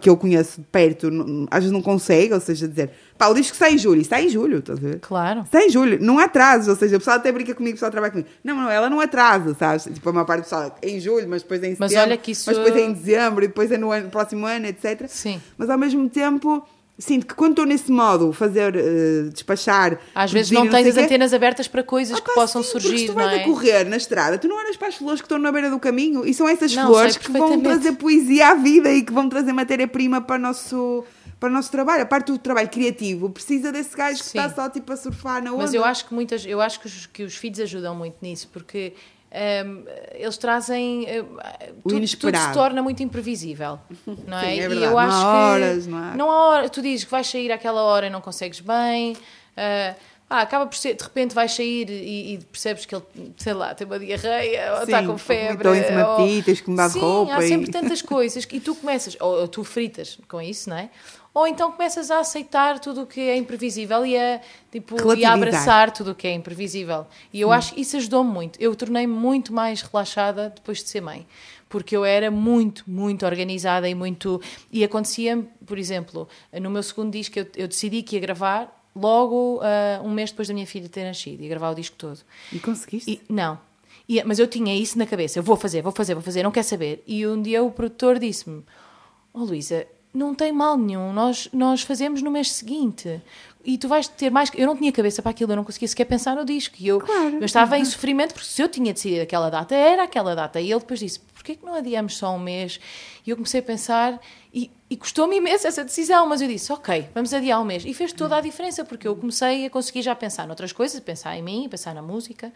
que eu conheço de perto não- às vezes não consegue, ou seja, dizer pá, o disco sai em julho, sai em julho, estás a ver? Claro. Sai em julho, não há atraso, ou seja, o pessoal até brinca comigo, o pessoal trabalha comigo. Não, não, ela não atrasa, sabes? Tipo, a maior parte do pessoal é em julho, mas depois é em Mas setembro, olha que isso- mas depois é em dezembro, e depois é no, ano- no próximo ano, etc. Sim. Mas ao mesmo tempo, sinto que quando estou nesse modo, fazer, eh, despachar. Às vezes não e tens as quê, antenas abertas para coisas ah, que pá, possam sim, surgir, se tu não vais é? a correr na estrada, tu não olhas para as flores que estão na beira do caminho e são essas Não, flores que vão trazer poesia à vida e que vão trazer matéria-prima para o nosso. Para o nosso trabalho, a parte do trabalho criativo precisa desse gajo que Sim. está só tipo a surfar na onda. Mas eu acho que muitas, eu acho que os, que os filhos ajudam muito nisso, porque hum, eles trazem hum, tudo, tudo se torna muito imprevisível, não é? Sim, é e verdade. eu Não há acho horas, que não há- não há hora. Tu dizes que vais sair àquela hora e não consegues bem. ah, ah, acaba por ser, de repente vais sair e, e percebes que ele, sei lá, tem uma diarreia, ou Sim, está com ou febre. vomitou em cima de ou- ti, tens que mudar de Sim, roupa há e- sempre tantas coisas e tu começas, ou, ou tu fritas com isso, não é? Ou então começas a aceitar tudo o que é imprevisível e a, tipo, e a abraçar tudo o que é imprevisível. E eu acho que isso ajudou-me muito. Eu tornei-me muito mais relaxada depois de ser mãe. Porque eu era muito, muito organizada e muito. E acontecia, por exemplo, no meu segundo disco, eu, eu decidi que ia gravar logo ah, um mês depois da minha filha ter nascido, ia gravar o disco todo. E conseguiste? E- não. E- mas eu tinha isso na cabeça. Eu vou fazer, vou fazer, vou fazer, não quer saber. E um dia o produtor disse-me: Oh Luísa, não tem mal nenhum, nós, nós fazemos no mês seguinte. E tu vais ter mais. Eu não tinha cabeça para aquilo, eu não conseguia sequer pensar no disco. E eu, Claro. eu estava em sofrimento, porque se eu tinha decidido aquela data, era aquela data. E ele depois disse: Porquê que não adiamos só um mês? E eu comecei a pensar, e, e custou-me imenso essa decisão, mas eu disse: Ok, vamos adiar um mês. E fez toda a diferença, porque eu comecei a conseguir já pensar noutras coisas, pensar em mim, pensar na música.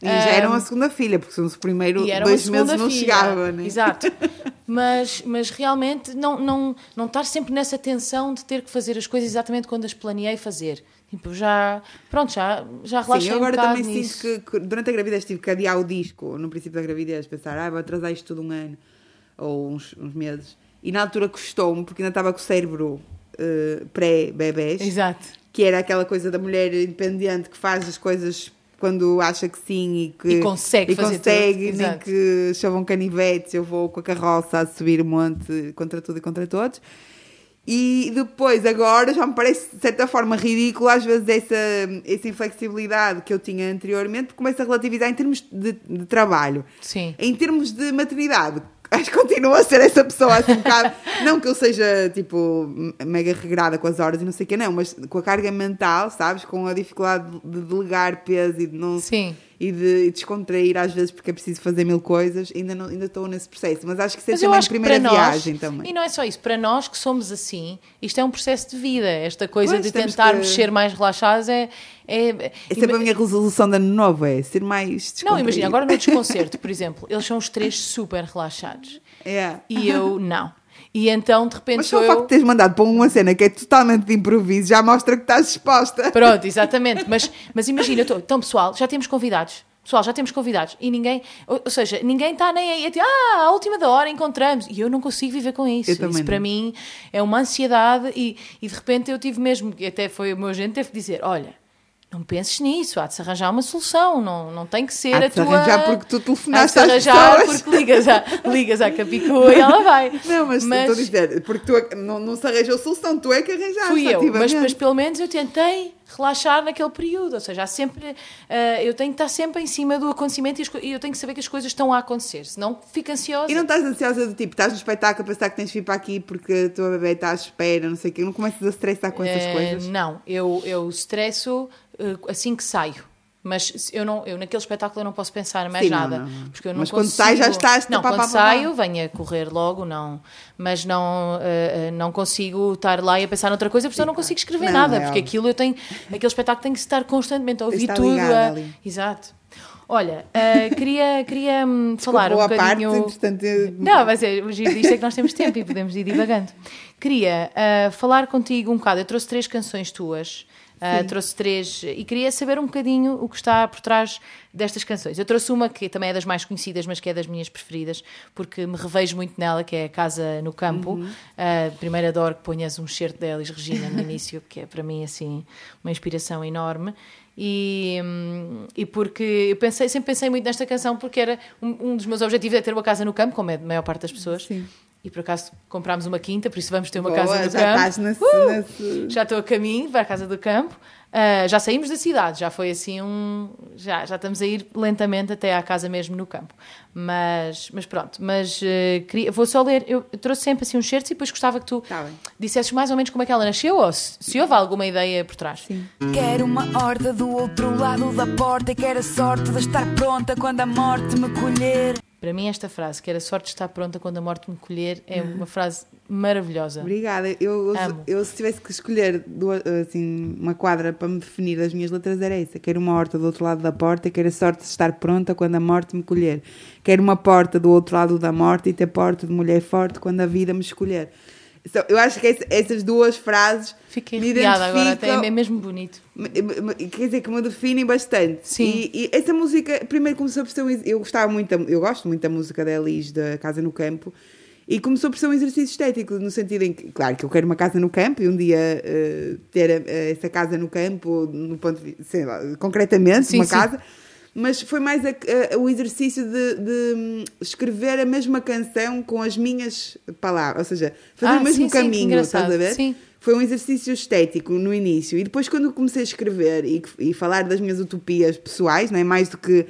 E já era Ahm, uma segunda filha, porque se no primeiro dois meses não filha. chegava, né? Exato. Mas, mas realmente não, não, não estar sempre nessa tensão de ter que fazer as coisas exatamente quando as planeei fazer. Tipo, já. Pronto, já, já relaxei Sim, eu agora um também nisso. sinto que, que durante a gravidez tive que adiar o disco, no princípio da gravidez, pensar, ah, vou atrasar isto tudo um ano, ou uns, uns meses. E na altura custou-me, porque ainda estava com o cérebro eh, pré-bebés, Exato. que era aquela coisa da mulher independente que faz as coisas quando acha que sim e que E consegue e fazer consegue, tudo, nem que chovam canivetes, eu vou com a carroça a subir o monte contra tudo e contra todos. E depois, agora, já me parece de certa forma ridículo, às vezes, essa, essa inflexibilidade que eu tinha anteriormente, começo a relativizar em termos de, de trabalho. Sim. Em termos de maternidade, acho que continuo a ser essa pessoa assim um bocado. não que eu seja tipo mega regrada com as horas e não sei o que, não, mas com a carga mental, sabes? Com a dificuldade de delegar peso e de não. Sim. E de descontrair às vezes porque é preciso fazer mil coisas, ainda, não, ainda estou nesse processo. Mas acho que isso é Mas eu também a primeira nós, viagem também. e não é só isso, para nós que somos assim, isto é um processo de vida. Esta coisa Pois, de tentarmos que- ser mais relaxados é. é, É sempre a minha resolução de ano novo, é ser mais Não, imagina, agora no desconcerto, por exemplo, eles são os três super relaxados. É. E eu não. E então, de repente, Mas só o facto de teres mandado para uma cena que é totalmente de improviso já mostra que estás disposta. Pronto, exatamente. Mas, mas imagina, estou. Então, pessoal, já temos convidados. Pessoal, já temos convidados. E ninguém. Ou, ou seja, ninguém está nem aí ah, à última da hora encontramos. E eu não consigo viver com isso. Isso para não. mim é uma ansiedade. E, e de repente eu tive mesmo. e Até foi o meu agente teve que dizer: olha. Não penses nisso, há de se arranjar uma solução, não, não tem que ser Há a de se tua. arranjar porque tu telefonaste Há de se arranjar porque ligas, à, ligas à Capicua e ela vai. Não, mas, estou a dizer, porque tu é- não, não se arranjou solução, tu é que arranjaste. Fui eu, mas, mas pelo menos eu tentei relaxar naquele período. Ou seja, há sempre, ah, eu tenho que estar sempre em cima do acontecimento e, as e eu tenho que saber que as coisas estão a acontecer, senão fico ansiosa. E não estás ansiosa do tipo, estás no espetáculo a pensar que tens de vir para aqui porque a tua bebê está à espera, não sei o quê, não começas a estressar com essas Eh, coisas? Não, eu, eu estresso eh, assim que saio. Mas eu, não, eu naquele espetáculo eu não posso pensar mais Sim, nada. não, não. Porque eu não Mas quando consigo... sai, já estás, Não, pá, quando pá, pá, pá. saio, venho a correr logo, não. Mas não, eh, não consigo estar lá e a pensar noutra coisa, porque eu não consigo escrever Não, nada. é porque óbvio. aquilo eu tenho. Aquele espetáculo tem que estar constantemente a ouvir Está tudo. a-. Exato. Olha, eh, queria, queria hum, falar um Boa parte, bocadinho. eu- Não, mas é, o giro disto é que nós temos tempo e podemos ir divagando. queria uh, falar contigo um bocado. Eu trouxe três canções tuas. Uh, trouxe três e queria saber um bocadinho o que está por trás destas canções. Eu trouxe uma que também é das mais conhecidas, mas que é das minhas preferidas, porque me revejo muito nela, que é a Casa no Campo. Uhum. Uh, primeiro adoro que ponhas um certo de Elis Regina no início, que é para mim assim uma inspiração enorme. E, hum, e porque eu pensei, sempre pensei muito nesta canção porque era um, um, dos meus objetivos é ter uma casa no campo, como é a maior parte das pessoas. Sim. E por acaso comprámos uma quinta, por isso vamos ter uma Boa, casa no já campo. Estás nesse, uh, nesse... Já estou a caminho para a casa do campo. Uh, já saímos da cidade, já foi assim um. Já, já estamos a ir lentamente até à casa mesmo no campo. Mas, mas pronto, mas uh, queria, vou só ler. Eu, trouxe sempre assim um certos e depois gostava que tu tá dissesses mais ou menos como é que ela nasceu ou se, se houve alguma ideia por trás. Sim. Quero uma horta do outro lado da porta e quero a sorte de estar pronta quando a morte me colher. Para mim, esta frase, que era sorte estar pronta quando a morte me colher, é uma frase maravilhosa. Obrigada. Eu, eu, eu, se tivesse que escolher duas, assim, uma quadra para me definir as minhas letras, era essa. Quero uma horta do outro lado da porta e quero a sorte de estar pronta quando a morte me colher. Quero uma porta do outro lado da morte e ter porta de mulher forte quando a vida me escolher. Então, eu acho que essas duas frases Fiquei me identificam, agora, até é mesmo bonito. Quer dizer, que me definem bastante. Sim. E, e essa música, primeiro começou por ser um, Eu gostava muito, eu gosto muito da música da Elis, da Casa no Campo, e começou por ser um exercício estético, no sentido em que, claro, que eu quero uma casa no campo e um dia uh, ter essa casa no campo, no ponto de, sei lá, concretamente, sim, uma sim. casa mas foi mais a, a, o exercício de, de, hum, escrever a mesma canção com as minhas palavras, ou seja, fazer ah, o mesmo sim, caminho, sim, estás a ver? Sim. Foi um exercício estético no início e depois quando comecei a escrever e, e falar das minhas utopias pessoais, não é mais do que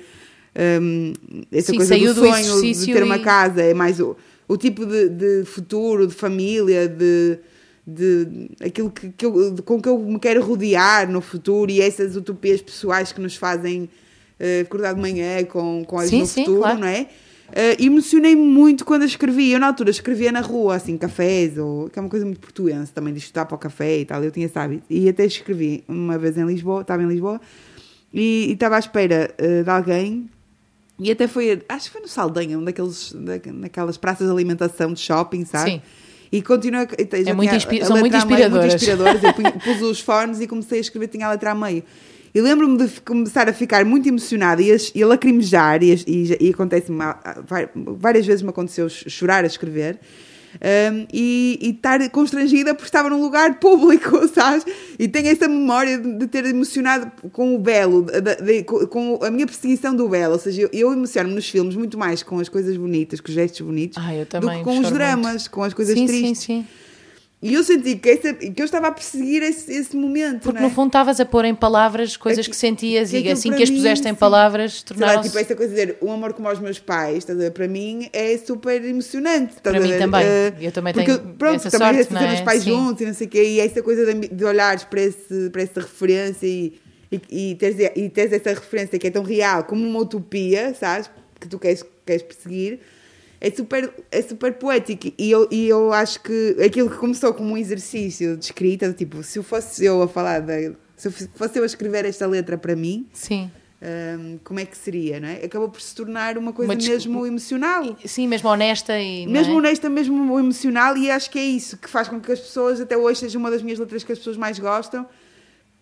um, essa coisa do sonho do de ter uma casa, é mais o, o tipo de, de futuro, de família, de de aquilo que, que eu, com que eu me quero rodear no futuro e essas utopias pessoais que nos fazem uh, acordar de manhã com, com as sim, no sim, futuro, claro. não é? Uh, emocionei-me muito quando a escrevi. Eu, na altura, escrevia na rua, assim, cafés, ou, que é uma coisa muito portuense também, de estudar para o café e tal. Eu tinha esse hábito. E até escrevi uma vez em Lisboa, estava em Lisboa, e, e estava à espera uh, de alguém. E até foi, acho que foi no Saldanha, um daqueles, daquelas praças de alimentação de shopping, sabe? Sim. E continua. É muito inspi são muito inspiradoras. Muito inspiradoras. Eu pus os fones e comecei a escrever, tinha a letra a meio. E lembro-me de começar a ficar muito emocionada e a, e a lacrimejar, e, e, e acontece várias vezes me aconteceu chorar a escrever. Um, e, e, estar constrangida porque estava num lugar público, sabes? E tenho essa memória de, de ter emocionado com o belo, de, de, com a minha perseguição do belo. Ou seja, eu, eu emociono-me nos filmes muito mais com as coisas bonitas, com os gestos bonitos, ah, do que com os dramas, muito. com as coisas sim, tristes. Sim, sim. E eu senti que, essa, que eu estava a perseguir esse, esse momento. Porque é? no fundo estavas a pôr em palavras coisas que, que sentias que e assim que as puseste mim, em palavras tornaram-se. Tipo, essa coisa de dizer um amor como aos meus pais, estás a ver? Para mim é super emocionante. Para mim também. Uh, eu também porque, tenho. Pronto, essa também sorte, é? os pais sim. juntos e não sei o quê. E essa coisa de, de olhares para, esse, para essa referência e, e, e, teres, e teres essa referência que é tão real como uma utopia, sabes? Que tu queres, queres perseguir é super, é super poético. E eu, e eu acho que aquilo que começou como um exercício de escrita, tipo, se eu fosse eu a falar, de, se fosse eu a escrever esta letra para mim. Sim. Um, como é que seria, não é? Acabou por se tornar uma coisa uma mesmo emocional. Sim, mesmo honesta e. Mesmo é? honesta, mesmo emocional, e acho que é isso que faz com que as pessoas, até hoje, seja uma das minhas letras que as pessoas mais gostam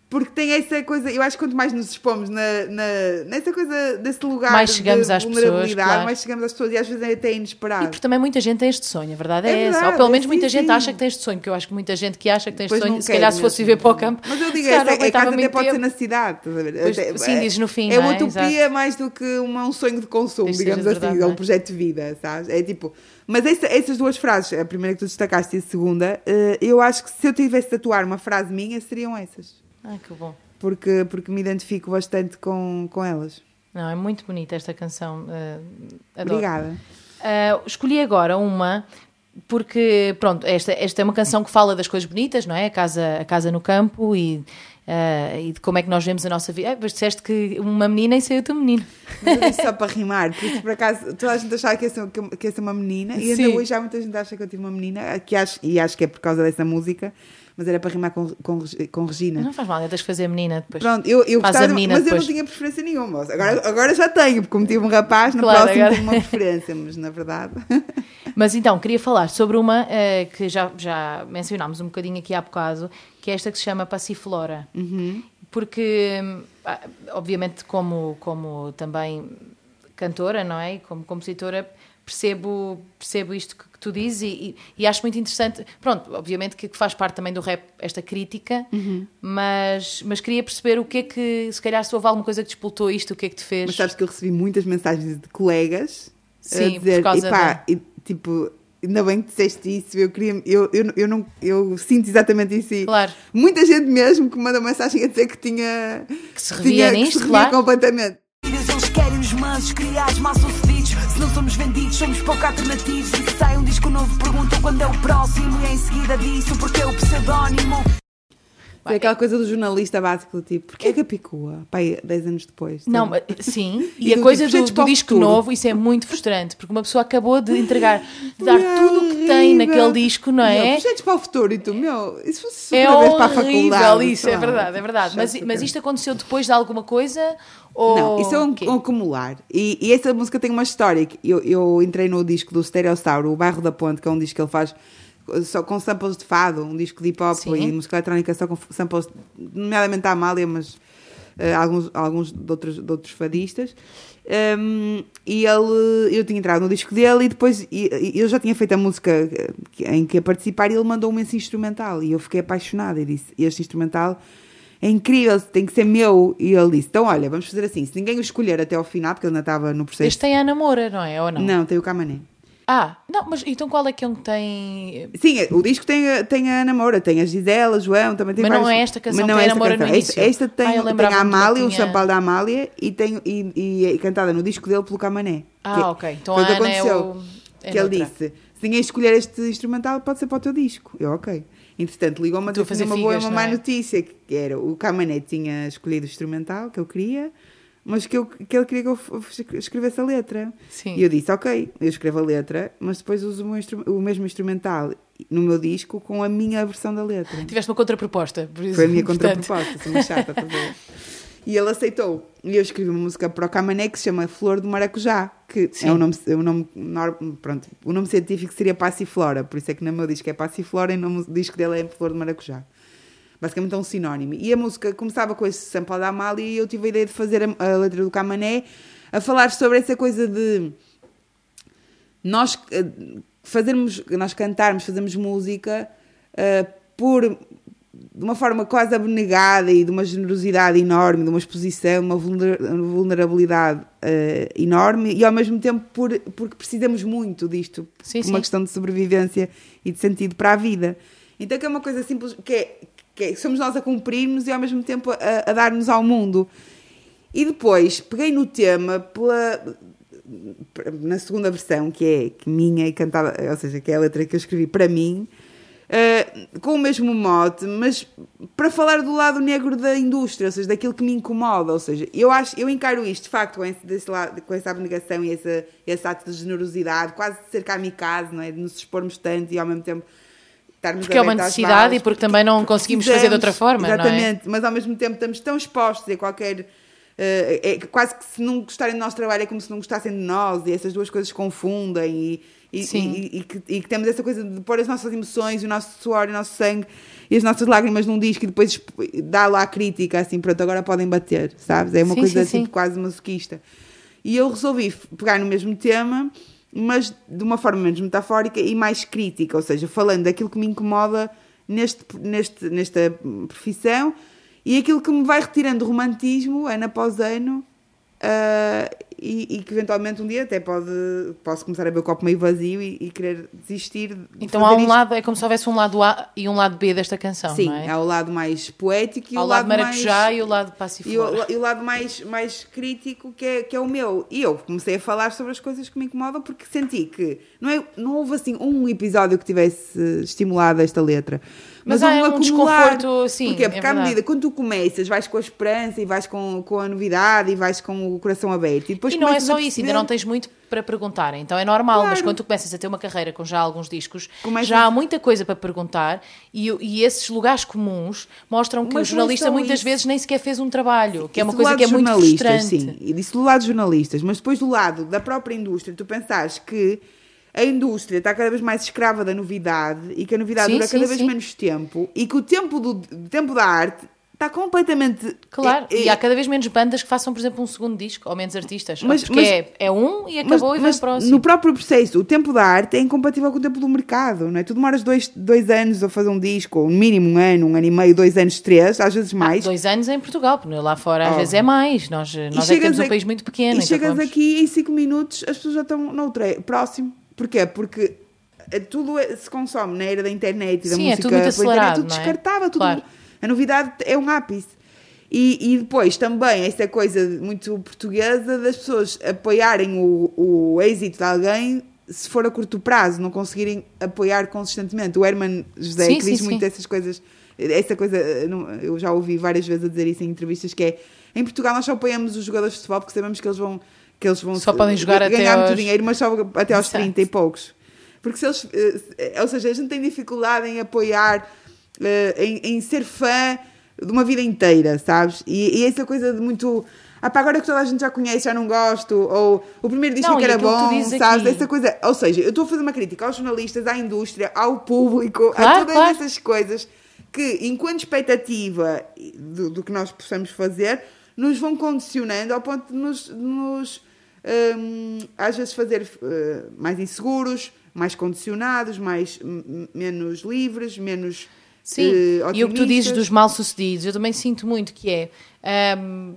porque tem essa coisa, eu acho que quanto mais nos expomos na, na, nessa coisa desse lugar mais chegamos de às vulnerabilidade, pessoas, claro. mais chegamos às pessoas e às vezes é até inesperado. E porque também muita gente tem este sonho, a verdade é, é verdade, essa. Ou pelo menos sim, muita sim. gente acha que tem este sonho, porque eu acho que muita gente que acha que tem este sonho, se calhar se fosse viver para o campo. Mas eu digo, essa, é, casa até pode ser na cidade? Pois, até, sim, é, dizes no fim. É uma é? utopia mais do que uma, um sonho de consumo, digamos assim, verdade, é um projeto de vida, sabes? É tipo. Mas essa, essas duas frases, a primeira que tu destacaste e a segunda, uh, eu acho que se eu tivesse de tatuar uma frase minha, seriam essas. Ah, que bom porque, porque me identifico bastante com, com elas. Não, é muito bonita esta canção. Uh, Obrigada. Uh, escolhi agora uma porque, pronto, esta, esta é uma canção que fala das coisas bonitas, não é? A casa, a casa no campo e, uh, e de como é que nós vemos a nossa vida. Ah, mas disseste que uma menina e saiu-te um menino. Mas só para rimar, porque por acaso toda a gente achava que ia ser, que ia ser uma menina e ainda Sim. hoje já muita gente acha que eu tive uma menina, que acho, e acho que é por causa dessa música mas era para rimar com, com, com Regina. Não faz mal, tens que fazer menina depois. Pronto, eu, eu gostava, mas depois. eu não tinha preferência nenhuma. Agora, agora já tenho, porque como tive um rapaz, no claro, próximo agora... tenho uma preferência, mas na verdade. Mas então, queria falar sobre uma eh, que já, já mencionámos um bocadinho aqui há bocado, que é esta que se chama Passiflora. Porque, ah, obviamente, como, como também cantora, não é? E como compositora, percebo, percebo isto que, que tu dizes e, e- e acho muito interessante. Pronto, obviamente que faz parte também do rap esta crítica, mas, mas queria perceber o que é que, se calhar, se houve alguma coisa que despoltou isto, o que é que te fez. Mas sabes que eu recebi muitas mensagens de colegas Sim, a dizer, por causa "Epá, e, tipo, ainda bem que disseste isso, eu queria, eu, eu, eu, não, eu sinto exatamente isso. e Claro. Muita gente mesmo que manda mensagem a dizer que tinha Que se revia tinha, nisto, que se revia claro. completamente. Eles querem os mansos, criados, mal sucedidos. Não somos vendidos, somos pouco alternativos. E se sai um disco novo, perguntam quando é o próximo. E em seguida disso, porque é o pseudónimo. Foi aquela coisa do jornalista básico, tipo, porquê é que a picua? Pai, 10 anos depois. Não, sabe? mas- sim, E e, a coisa tipo, do, do disco futuro. novo, isso é muito frustrante, porque uma pessoa acabou de entregar, de dar É tudo o que tem horrível. naquele disco, não é? projetos para o futuro e tu, meu, isso fosse É super vez para a horrível faculdade. isso, é verdade, é tipo, verdade. Mas, mas isto aconteceu depois de alguma coisa? Ou Não, isso é um, um acumular. E, e essa música tem uma história. que Eu, eu entrei no disco do Stereossauro, o Bairro da Ponte, que é um disco que ele faz só com samples de fado, um disco de hip hop Sim. e música eletrónica só com samples, nomeadamente a Amália, mas eh, alguns, alguns de, outros, de outros fadistas. Um, e ele, eu tinha entrado no disco dele e depois e- eu já tinha feito a música em que ia participar e ele mandou-me esse instrumental e eu fiquei apaixonada e disse: Este instrumental é incrível, tem que ser meu. E ele disse: Então, olha, vamos fazer assim: se ninguém o escolher até ao final, porque ele ainda estava no processo. Este tem a namora, não é? Ou não? Não, tem o Camané. Ah, não, mas então qual é que é um que tem. Sim, o disco tem, a- tem a Namora, tem a Gisela, João, também tem Mas não vários- é esta canção mas não que é a esta no canção. início? Esta, esta tem, Ah, tem a Amália, não o tinha- champal da Amália e, tem, e, e é cantada no disco dele pelo Camané. Ah, Que- ok. Então a o que Ana é aconteceu. o. é que ele disse: se ninguém escolher este instrumental, pode ser para o teu disco. Eu, ok. Entretanto, ligou-me a dizer tinha fazer uma boa e figas, uma má é? notícia: que era o Camané tinha escolhido o instrumental que eu queria, mas que, eu, que ele queria que eu escrevesse a letra. Sim. E eu disse: ok, eu escrevo a letra, mas depois uso o, o mesmo instrumental no meu disco com a minha versão da letra. Tiveste uma contraproposta. Por isso, Foi a minha contraproposta, sou uma chata, ver? E ele aceitou. E eu escrevi uma música para o Camané que se chama Flor do Maracujá, que Sim. é o nome, é o nome pronto, o nome científico seria Passiflora, por isso é que no meu disco é Passiflora e no disco dele é Flor do Maracujá. Basicamente é um sinónimo. E a música começava com esse sample da Amália e eu tive a ideia de fazer a, a letra do Camané a falar sobre essa coisa de nós eh, fazermos, nós cantarmos, fazermos música eh, por de uma forma quase abnegada e de uma generosidade enorme, de uma exposição, uma vulner- vulnerabilidade eh, enorme e ao mesmo tempo por, porque precisamos muito disto, Sim, por uma sim. questão de sobrevivência e de sentido para a vida. Então que é uma coisa simples, que é, que é- somos nós a cumprirmos e ao mesmo tempo a, a dar-nos ao mundo. E depois peguei no tema pela na segunda versão, que é minha e cantada, ou seja, que é a letra que eu escrevi para mim, eh, com o mesmo mote, mas para falar do lado negro da indústria, ou seja, daquilo que me incomoda, ou seja, eu acho, eu encaro isto de facto com, esse, desse lado, com essa abnegação e essa, esse ato de generosidade, quase de ser kamikaze, não é? De nos expormos tanto e ao mesmo tempo estarmos Porque é uma necessidade e porque também não conseguimos fazer de outra forma, não é? Exatamente, mas ao mesmo tempo estamos tão expostos a qualquer. eh, é quase que se não gostarem do nosso trabalho é como se não gostassem de nós e essas duas coisas se confundem e, e, e- e que, e que temos essa coisa de pôr as nossas emoções, o nosso suor, o nosso sangue e as nossas lágrimas num disco e depois dar lá a crítica assim, pronto, agora podem bater, sabes? É uma Sim, coisa sim, assim sim. quase masoquista. E eu resolvi pegar no mesmo tema, mas de uma forma menos metafórica e mais crítica, ou seja, falando daquilo que me incomoda neste, neste, nesta profissão e aquilo que me vai retirando romantismo ano após ano. ah, e, e que eventualmente um dia até pode posso começar a ver o copo meio vazio e, e querer desistir de Então há um isto. lado, é como se houvesse um lado A e um lado B desta canção, sim, é? há o lado mais poético e Há o lado lado maracujá mais e o lado e o, e o lado mais, mais crítico que é, que é o meu. E eu comecei a falar sobre as coisas que me incomodam porque senti que não, é, não houve assim um episódio que tivesse estimulado esta letra. Mas houve há um acumular. desconforto, sim, Porquê? é Porque à verdade. medida, quando tu começas, vais com a esperança e vais com, com a novidade e vais com o coração aberto. E, depois E não é só isso, ainda não tens muito para perguntar, então é normal, mas Claro. quando tu começas a ter uma carreira com já alguns discos, Começas- já há muita coisa para perguntar e, e esses lugares comuns mostram que Mas o é jornalista muitas isso. vezes nem sequer fez um trabalho, que é uma coisa que é muito frustrante. Sim, e disse do lado dos jornalistas, mas depois do lado da própria indústria, tu pensares que a indústria está cada vez mais escrava da novidade e que a novidade Sim, dura sim, cada vez sim. menos tempo e que o tempo, do, o tempo da arte está completamente. Claro, é- e é- há cada vez menos bandas que façam, por exemplo, um segundo disco, ou menos artistas. Mas- porque mas- é, é um e acabou e vem o próximo. no próprio processo, o tempo da arte é incompatível com o tempo do mercado, não é? Tu demoras dois, dois anos a fazer um disco, ou no mínimo um ano, um ano e meio, dois anos, três, às vezes mais. Dois anos em Portugal, porque lá fora às Oh. vezes é mais. Nós, E nós é que temos um a- país muito pequeno. E então chegas vamos- aqui em 5 minutos, as pessoas já estão noutro, é, próximo. Porquê? Porque eh, tudo é- se consome na era da internet e da Sim, é música tudo muito pela internet, acelerado, tudo é? descartável, tudo, Claro. A novidade é um ápice. E, e depois também, esta coisa muito portuguesa das pessoas apoiarem o, o êxito de alguém se for a curto prazo, não conseguirem apoiar consistentemente. O Herman José, Sim, que sim, diz sim. muito essas coisas, essa coisa, eh, eu já ouvi várias vezes a dizer isso em entrevistas, que é, em Portugal nós só apoiamos os jogadores de futebol porque sabemos que eles vão que eles vão Só podem jogar até ganhar muito aos- dinheiro, mas só até aos Exato. 30 e poucos. Porque se eles, eh, ou seja, a gente tem dificuldade em apoiar, eh, em, em ser fã de uma vida inteira, sabes? E, e essa coisa de muito. Ah, pá, agora que toda a gente já conhece, já não gosto, ou o primeiro disco que era que bom, dizes sabes? aqui- Essa coisa. Ou seja, eu estou a fazer uma crítica aos jornalistas, à indústria, ao público, a Claro, todas claro. essas coisas que, enquanto expectativa do, do que nós possamos fazer, nos vão condicionando ao ponto de nos, nos, hum, às vezes fazer eh, mais inseguros, mais condicionados, mais, menos livres, menos Sim, eh, e o que tu dizes dos mal-sucedidos, eu também sinto muito que é. ahm,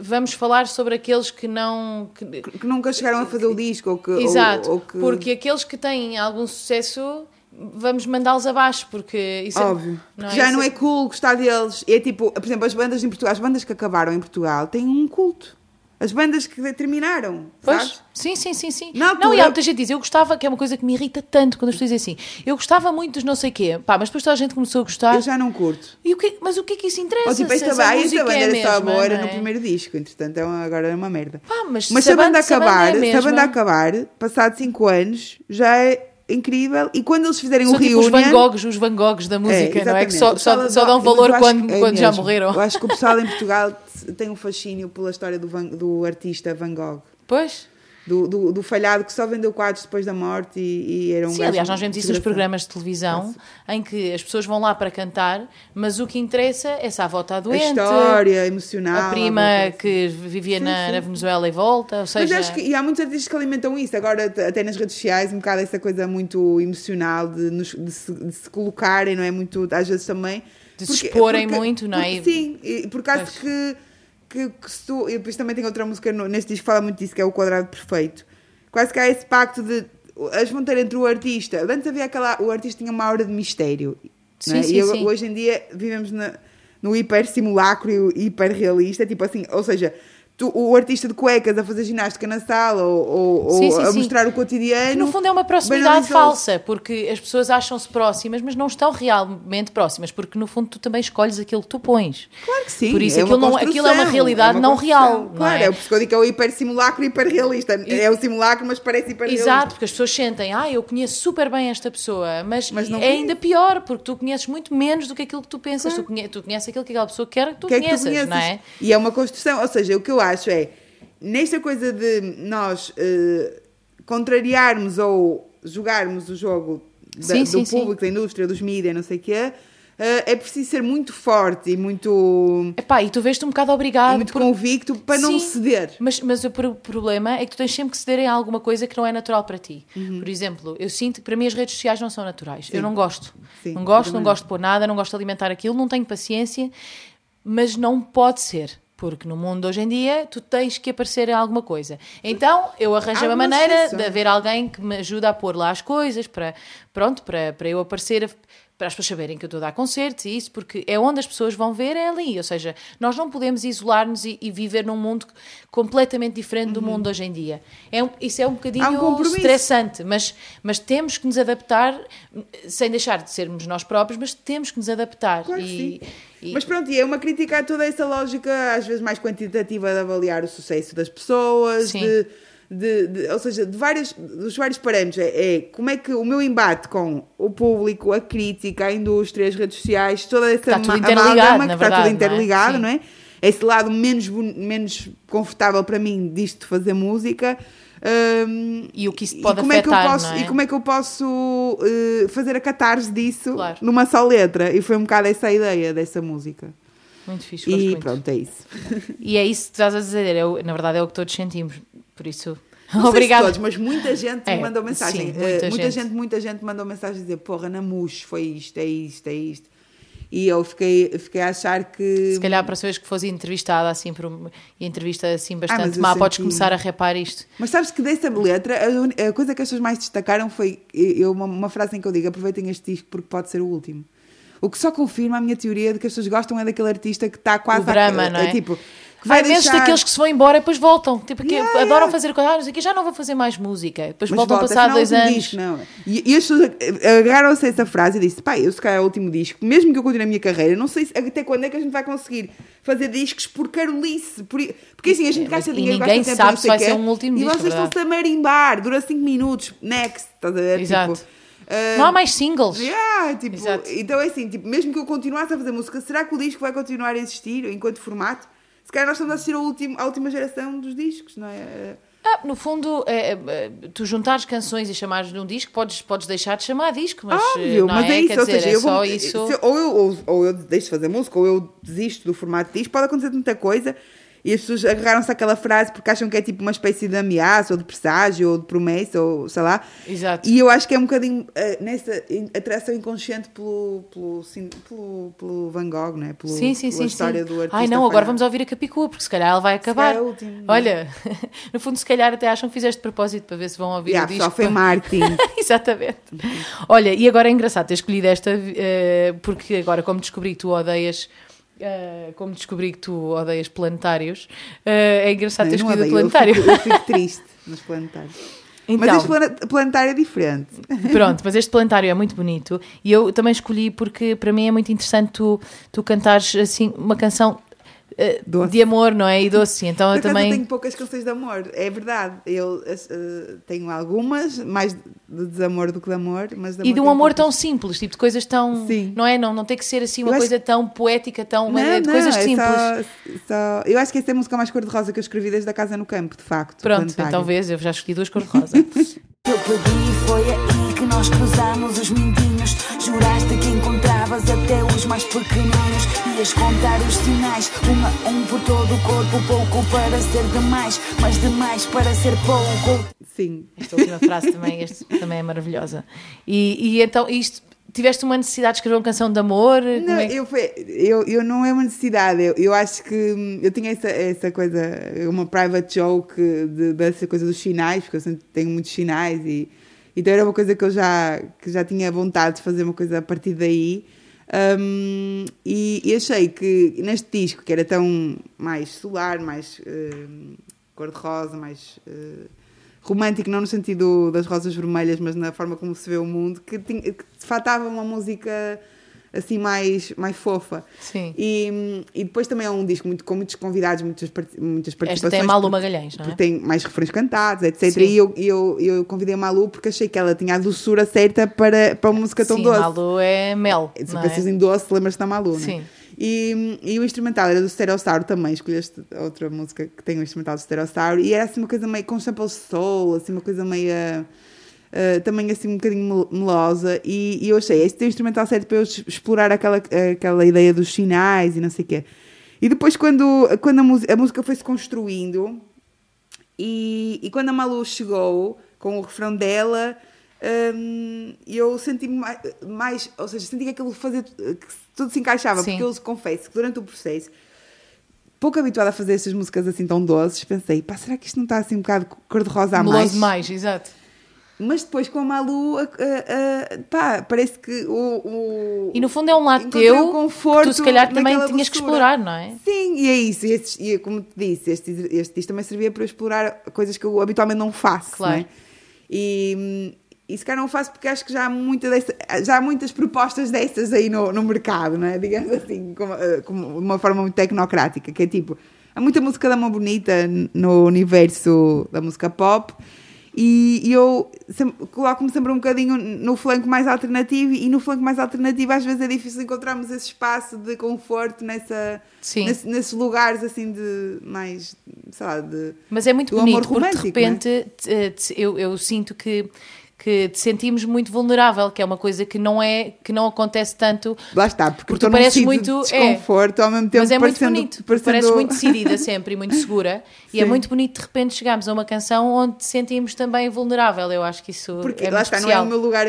vamos falar sobre aqueles que não. que- que nunca chegaram a fazer o disco ou que, ou- Exato, ou, que porque aqueles que têm algum sucesso, vamos mandá-los abaixo, porque isso é- Óbvio. não Porque já Isso não é cool gostar deles. É tipo, por exemplo, as bandas em Portugal, as bandas que acabaram em Portugal têm um culto. As bandas que terminaram, Pois, sabes? sim, sim, sim, sim. Na Não, e há altura- muita gente diz, eu gostava, que é uma coisa que me irrita tanto quando as pessoas dizem assim, eu gostava muito dos não sei quê, pá, mas depois toda a gente começou a gostar. Eu já não curto. E o que, mas o que é que isso interessa? Ou tipo, se esta, essa ba- esta banda é era a só mesma, boa, era não no é? primeiro disco, entretanto é agora é uma merda. Pá, mas, Mas se se a banda se a banda acabar, é a se a banda mesma- acabar, passado 5 anos, já é incrível. E quando eles fizerem São o tipo os reunion... Van Goghs, os Van Goghs da música, não é? Que só, só, só dão valor quando, é quando já morreram. Eu acho que o pessoal em Portugal tem um fascínio pela história do, Van- do artista Van Gogh. Pois. Do, do, do falhado que só vendeu quadros depois da morte e, e era um Sim, aliás, nós vemos isso nos programas de televisão em que as pessoas vão lá para cantar, mas o que interessa é se a avó está A doente, história emocional. a prima alguma coisa. que vivia Sim, na, sim. na Venezuela e volta, ou Mas seja, acho que e há muitos artistas que alimentam isso, agora até nas redes sociais, um bocado essa coisa muito emocional de, nos- de se, de se colocarem, não é? Muito, às vezes também. De se exporem muito, não é? sim, e por causa que, que, que se tu. E depois também tem outra música no- neste disco que fala muito disso, que é o Quadrado Perfeito. Quase que há esse pacto de. As fronteiras entre o artista. Antes havia aquela. O artista tinha uma aura de mistério. Sim, é? sim, e eu- sim. hoje em dia vivemos na- no hiper simulacro e hiper realista, tipo assim, ou seja, tu- o artista de cuecas a fazer ginástica na sala ou, ou- Sim, ou sim, a sim. mostrar o cotidiano. que no fundo é uma proximidade falsa, porque as pessoas acham-se próximas, mas não estão realmente próximas, porque no fundo tu também escolhes aquilo que tu pões. Claro que sim. Por isso é aquilo, não, aquilo é uma construção, realidade é uma não real. não Claro, é? é o que é o hiper simulacro e hiper realista. É o simulacro, mas parece hiper realista. Exato, porque as pessoas sentem, ah, eu conheço super bem esta pessoa, mas, Mas não é ainda pior, porque tu conheces muito menos do que aquilo que tu pensas. Tu, conhe- tu conheces aquilo que aquela pessoa quer que tu que é que tu conheças, conheces. não é? E é uma construção, ou seja, o que eu acho é, nesta coisa de nós eh, contrariarmos ou jogarmos o jogo da- Sim, do sim, sim. público, da indústria, dos mídias, não sei o quê, eh, é preciso ser muito forte e muito, Epá, e tu vês-te um bocado obrigado. muito por- convicto para não Sim, ceder. Mas, mas o pro- problema é que tu tens sempre que ceder em alguma coisa que não é natural para ti. Uhum. Por exemplo, eu sinto que para mim as redes sociais não são naturais. Eu não gosto. Sim, não gosto, não não. gosto de pôr nada, não gosto de alimentar aquilo, não tenho paciência, mas não pode ser. Porque no mundo de hoje em dia tu tens que aparecer em alguma coisa. Então eu arranjo uma maneira de haver alguém que me ajude a pôr lá as coisas para, pronto, para, para eu aparecer, a- para as pessoas saberem que eu estou a dar concertos e isso, porque é onde as pessoas vão ver, é ali. Ou seja, nós não podemos isolar-nos e, e viver num mundo completamente diferente do mundo hoje em dia. É isso é um bocadinho um estressante, mas, mas temos que nos adaptar, sem deixar de sermos nós próprios, mas temos que nos adaptar. Claro e, e- Mas pronto, e é uma crítica a toda essa lógica, às vezes mais quantitativa, de avaliar o sucesso das pessoas, Sim. de, de- de- ou seja, de várias, dos vários parâmetros. É, é como é que o meu embate com o público, a crítica, a indústria, as redes sociais, toda essa Está tudo interligado, que está tudo verdade, não é? interligado, Sim. não é? esse lado menos, menos confortável para mim disto de fazer música. hum, E o que isso e pode como é que eu afetar, posso, é? E como é que eu posso eh, fazer a catarse disso Claro. numa só letra? E foi um bocado essa a ideia dessa música. Muito fixe, E muito. pronto, é isso. E é isso que estás a dizer, é o- na verdade é o que todos sentimos. Por isso, obrigada. todos, mas muita gente É, me mandou mensagem. sim, Eh, muita muita, gente. muita gente mandou mensagem a dizer: Porra, na MUS foi isto, é isto, é isto. E eu fiquei, fiquei a achar que. Se calhar para saberes que fosse entrevistada assim por uma entrevista assim bastante Ah, mas eu má, podes senti- começar a repar isto. Mas sabes que dessa letra, a, a coisa que as pessoas mais destacaram foi eu, uma, uma frase em que eu digo: aproveitem este disco porque pode ser o último. O que só confirma a minha teoria de que as pessoas gostam é daquele artista que está quase O drama, a, não é? tipo, que Vai imensos deixar... daqueles que se vão embora e depois voltam. Tipo, que Yeah, adoram yeah. fazer coisas, ah, não sei já não vou fazer mais música. Depois Mas voltam volta, passar dois anos. Disco, não. E, e as pessoas agarraram-se a essa frase e disse: pá, eu se calhar é o último disco, mesmo que eu continue a minha carreira, não sei se- até quando é que a gente vai conseguir fazer discos por carolice. Por, porque assim, a gente gasta É, e dinheiro, ninguém gasta tempo, sabe não se vai ser um último E disco, vocês verdade. estão-se a marimbar, dura 5 minutos, next, estás a ver? Exato. Tipo, ah, Não há mais singles. Yeah, tipo, então é assim, tipo, mesmo que eu continuasse a fazer música, será que o disco vai continuar a existir enquanto formato? Se calhar nós estamos a assistir ao último, à última geração dos discos, não é? Ah, no fundo, é, é, tu juntares canções e chamares de um disco, podes, podes deixar de chamar disco, mas Óbvio, não mas é? é isso, Quer ou dizer, seja, é eu só vou, isso. ou, eu, ou, ou eu deixo de fazer música, ou eu desisto do formato disto, pode acontecer tanta coisa. E as pessoas agarraram-se àquela frase porque acham que é tipo uma espécie de ameaça, ou de presságio, ou de promessa, ou sei lá. Exato. E eu acho que é um bocadinho eh, nessa atração inconsciente pelo, pelo, sim- pelo, pelo Van Gogh, né? Pelo, Sim, sim, pela sim. história sim. do artista. Ai não, agora vamos ouvir a Capicua, porque se calhar ela vai acabar. é último. Olha, no fundo, se calhar até acham que fizeste de propósito para ver se vão ouvir Yeah, o disco. só foi marketing. Exatamente. Olha, e agora é engraçado ter escolhido esta, eh, porque agora, como descobri que tu odeias. Eh, como descobri que tu odeias planetários, eh, é engraçado ter Não, não escolhido planetário. Eu fico, eu fico triste nos planetários. Então, Mas este plane- planetário é diferente. Pronto, mas este planetário é muito bonito e eu também escolhi porque para mim é muito interessante tu, tu cantares assim uma canção eh, Doce. de amor, não é? E doce. Então Por eu também. eu tenho poucas canções de amor, é verdade. Eu eh, tenho algumas, mais de desamor do que de amor, mas de E de um amor poucas. tão simples, tipo de coisas tão. Sim. Não é? Não, não tem que ser assim uma Eu acho- coisa tão poética, tão. Não, é de não, coisas é simples. só- só- Eu acho que essa é a música mais cor-de-rosa que eu escrevi desde a Casa no Campo, de facto. Pronto, então vês, eu já escolhi duas cor-de-rosa. Eu pedi, foi aí que nós cruzamos os mindinhos. Juraste que encontravas até os mais pequeninos. Ias contar os sinais, um a um por todo o corpo. Pouco para ser demais, mas demais para ser pouco. Sim. Esta última frase também, este, também é maravilhosa. E, e então, isto, tiveste uma necessidade de escrever uma canção de amor? Não, é eu, foi- eu, eu não é uma necessidade. Eu, eu acho que hum, eu tinha essa, essa coisa, uma private joke de- dessa coisa dos sinais, porque eu sempre tenho muitos sinais e então era uma coisa que eu já, que já tinha vontade de fazer uma coisa a partir daí. Hum, e, e achei que neste disco, que era tão mais solar, mais hum, cor-de-rosa, mais eh, romântico, não no sentido das rosas vermelhas, mas na forma como se vê o mundo, que, tinha, que faltava uma música assim mais, mais fofa. Sim. E, e depois também é um disco muito, com muitos convidados, muitas, muitas Esta participações. tem a Malu Magalhães, não é? porque tem mais refrões cantados, etc. Sim. E eu, eu, eu convidei a Malu porque achei que ela tinha a doçura certa para, para uma música tão Sim, doce. Malu é mel. Se não pensas é? em doce, lembras-te da Malu, Sim. né? E, e o instrumental era do Stereossauro também, escolheste outra música que tem o instrumental do Stereossauro e era assim uma coisa meio com sample soul, assim uma coisa meio uh, também assim um bocadinho mel- melosa e, e eu achei, este é o instrumental certo para eu explorar aquela, aquela ideia dos sinais e não sei o quê. E depois quando, quando a, música, a música foi-se construindo e, e quando a Malu chegou com o refrão dela, hum, eu senti-me mais, mais, ou seja, senti que aquilo fazia, que tudo se encaixava, Sim. porque eu confesso que durante o processo, pouco habituada a fazer estas músicas assim tão doces, pensei, pá, será que isto não está assim um bocado cor-de-rosa a mais? Meloso demais, exato. Mas depois com a Malu, a- a- a- pá, parece que o, o- E no fundo é um lado teu conforto que tu se calhar também tinhas que doçura. explorar, não é? Sim, e é isso. E, estes- e como te disse, este, este disco também servia para explorar coisas que eu habitualmente não faço. Claro. não é? E, e se calhar não faço porque acho que já há, muita dessa- já há muitas propostas dessas aí no, no mercado, não é? Digamos assim, como, eh, como de uma forma muito tecnocrática, que é tipo, há muita música da mão bonita no universo da música pop. E, e eu coloco-me sempre um bocadinho no flanco mais alternativo e no flanco mais alternativo às vezes é difícil encontrarmos esse espaço de conforto nessa, nesse- nesses lugares assim de mais, sei lá, de... Mas é muito bonito, porque de é? repente te- te- eu, eu sinto que, que te sentimos muito vulnerável, que é uma coisa que não, é, que não acontece tanto. Lá está, porque, Porque tu pareces muito- de é. desconforto ao mesmo tempo Mas é muito parecendo, bonito, parecendo... pareces muito decidida sempre e muito segura. E é Sim. muito bonito de repente chegarmos a uma canção onde te sentimos também vulnerável. Eu acho que isso Porque é lá muito está, especial. não é o meu lugar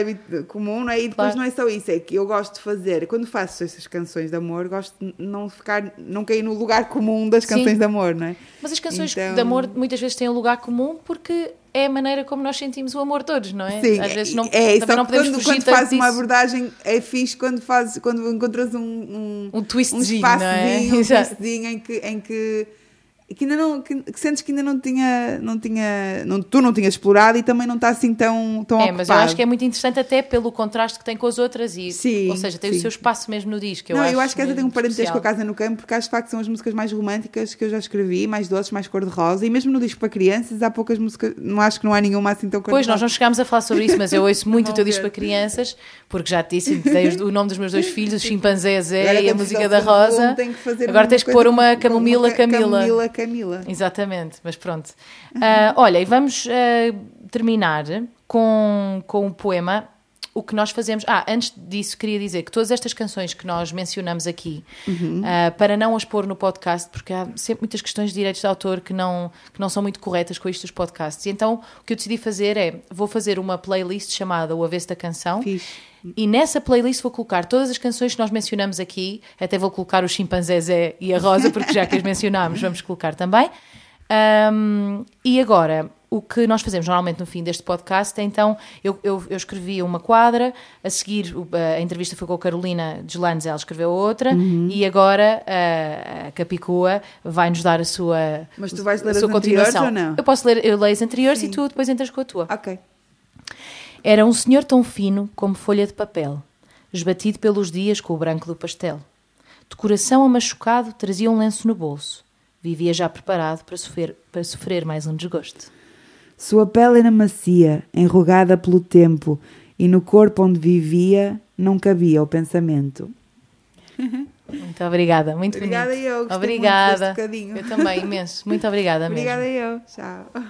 comum, não é? E depois Claro. não é só isso, é que eu gosto de fazer, quando faço essas canções de amor, gosto de não ficar, não cair no lugar comum das Sim. canções de amor, não é? Mas as canções Então- de amor muitas vezes têm um lugar comum porque é a maneira como nós sentimos o amor todos, não é? Sim, Às vezes não, é, também não podemos quando, fugir quando fazes uma abordagem é fixe quando, fazes, quando encontras um, um, Um twistzinho, um não é? um twistzinho em que, em que, que ainda não que, que sentes que ainda não tinha, não tinha não, tu não tinhas explorado e também não está assim tão, tão É, ocupado. mas eu acho que é muito interessante até pelo contraste que tem com as outras e, Sim, ou seja, tem sim. o seu espaço mesmo no disco. não, eu acho que essa tem um parentesco com a. Casa no Campo, porque acho de facto são as músicas mais românticas que eu já escrevi, mais doces, mais cor-de-rosa, e mesmo no disco para crianças há poucas músicas, não acho que não há nenhuma assim tão Pois, nós não chegámos a falar sobre isso, mas eu ouço muito o teu disco para crianças, porque já te disse, dei o nome dos meus dois filhos, o chimpanzé Zé Agora, e a música da Rosa. Agora tens que pôr uma Camomila ca- Camila. Camila Camila. Exatamente, mas pronto. Ah, olha, e vamos ah, terminar com, com um poema. O que nós fazemos. Ah, antes disso, queria dizer que todas estas canções que nós mencionamos aqui, ah, para não as pôr no podcast, porque há sempre muitas questões de direitos de autor que não, que não são muito corretas com isto dos podcasts. E então o que eu decidi fazer é: vou fazer uma playlist chamada O Avesso da Canção. Fixe. E nessa playlist vou colocar todas as canções que nós mencionamos aqui, até vou colocar o Chimpanzé Zé e a Rosa, porque já que as mencionámos, vamos colocar também. Ahm, e agora, o que nós fazemos normalmente no fim deste podcast é então, eu, eu, eu escrevi uma quadra, a seguir a entrevista foi com a Carolina Deslandes, ela escreveu outra, Uhum. e agora a, a Capicua vai-nos dar a sua, Mas tu vais ler a as continuação. ou não? Eu posso ler, eu leio as anteriores Sim. e tu depois entras com a tua. Ok. Era um senhor tão fino como folha de papel, esbatido pelos dias com o branco do pastel. De coração amachucado, trazia um lenço no bolso. Vivia já preparado para sofrer, para sofrer mais um desgosto. Sua pele era macia, enrugada pelo tempo, e no corpo onde vivia não cabia o pensamento. Muito obrigada, muito Obrigada bonito. eu, muito Obrigada. bocadinho. Eu também, imenso. Muito obrigada mesmo. Obrigada eu. Tchau.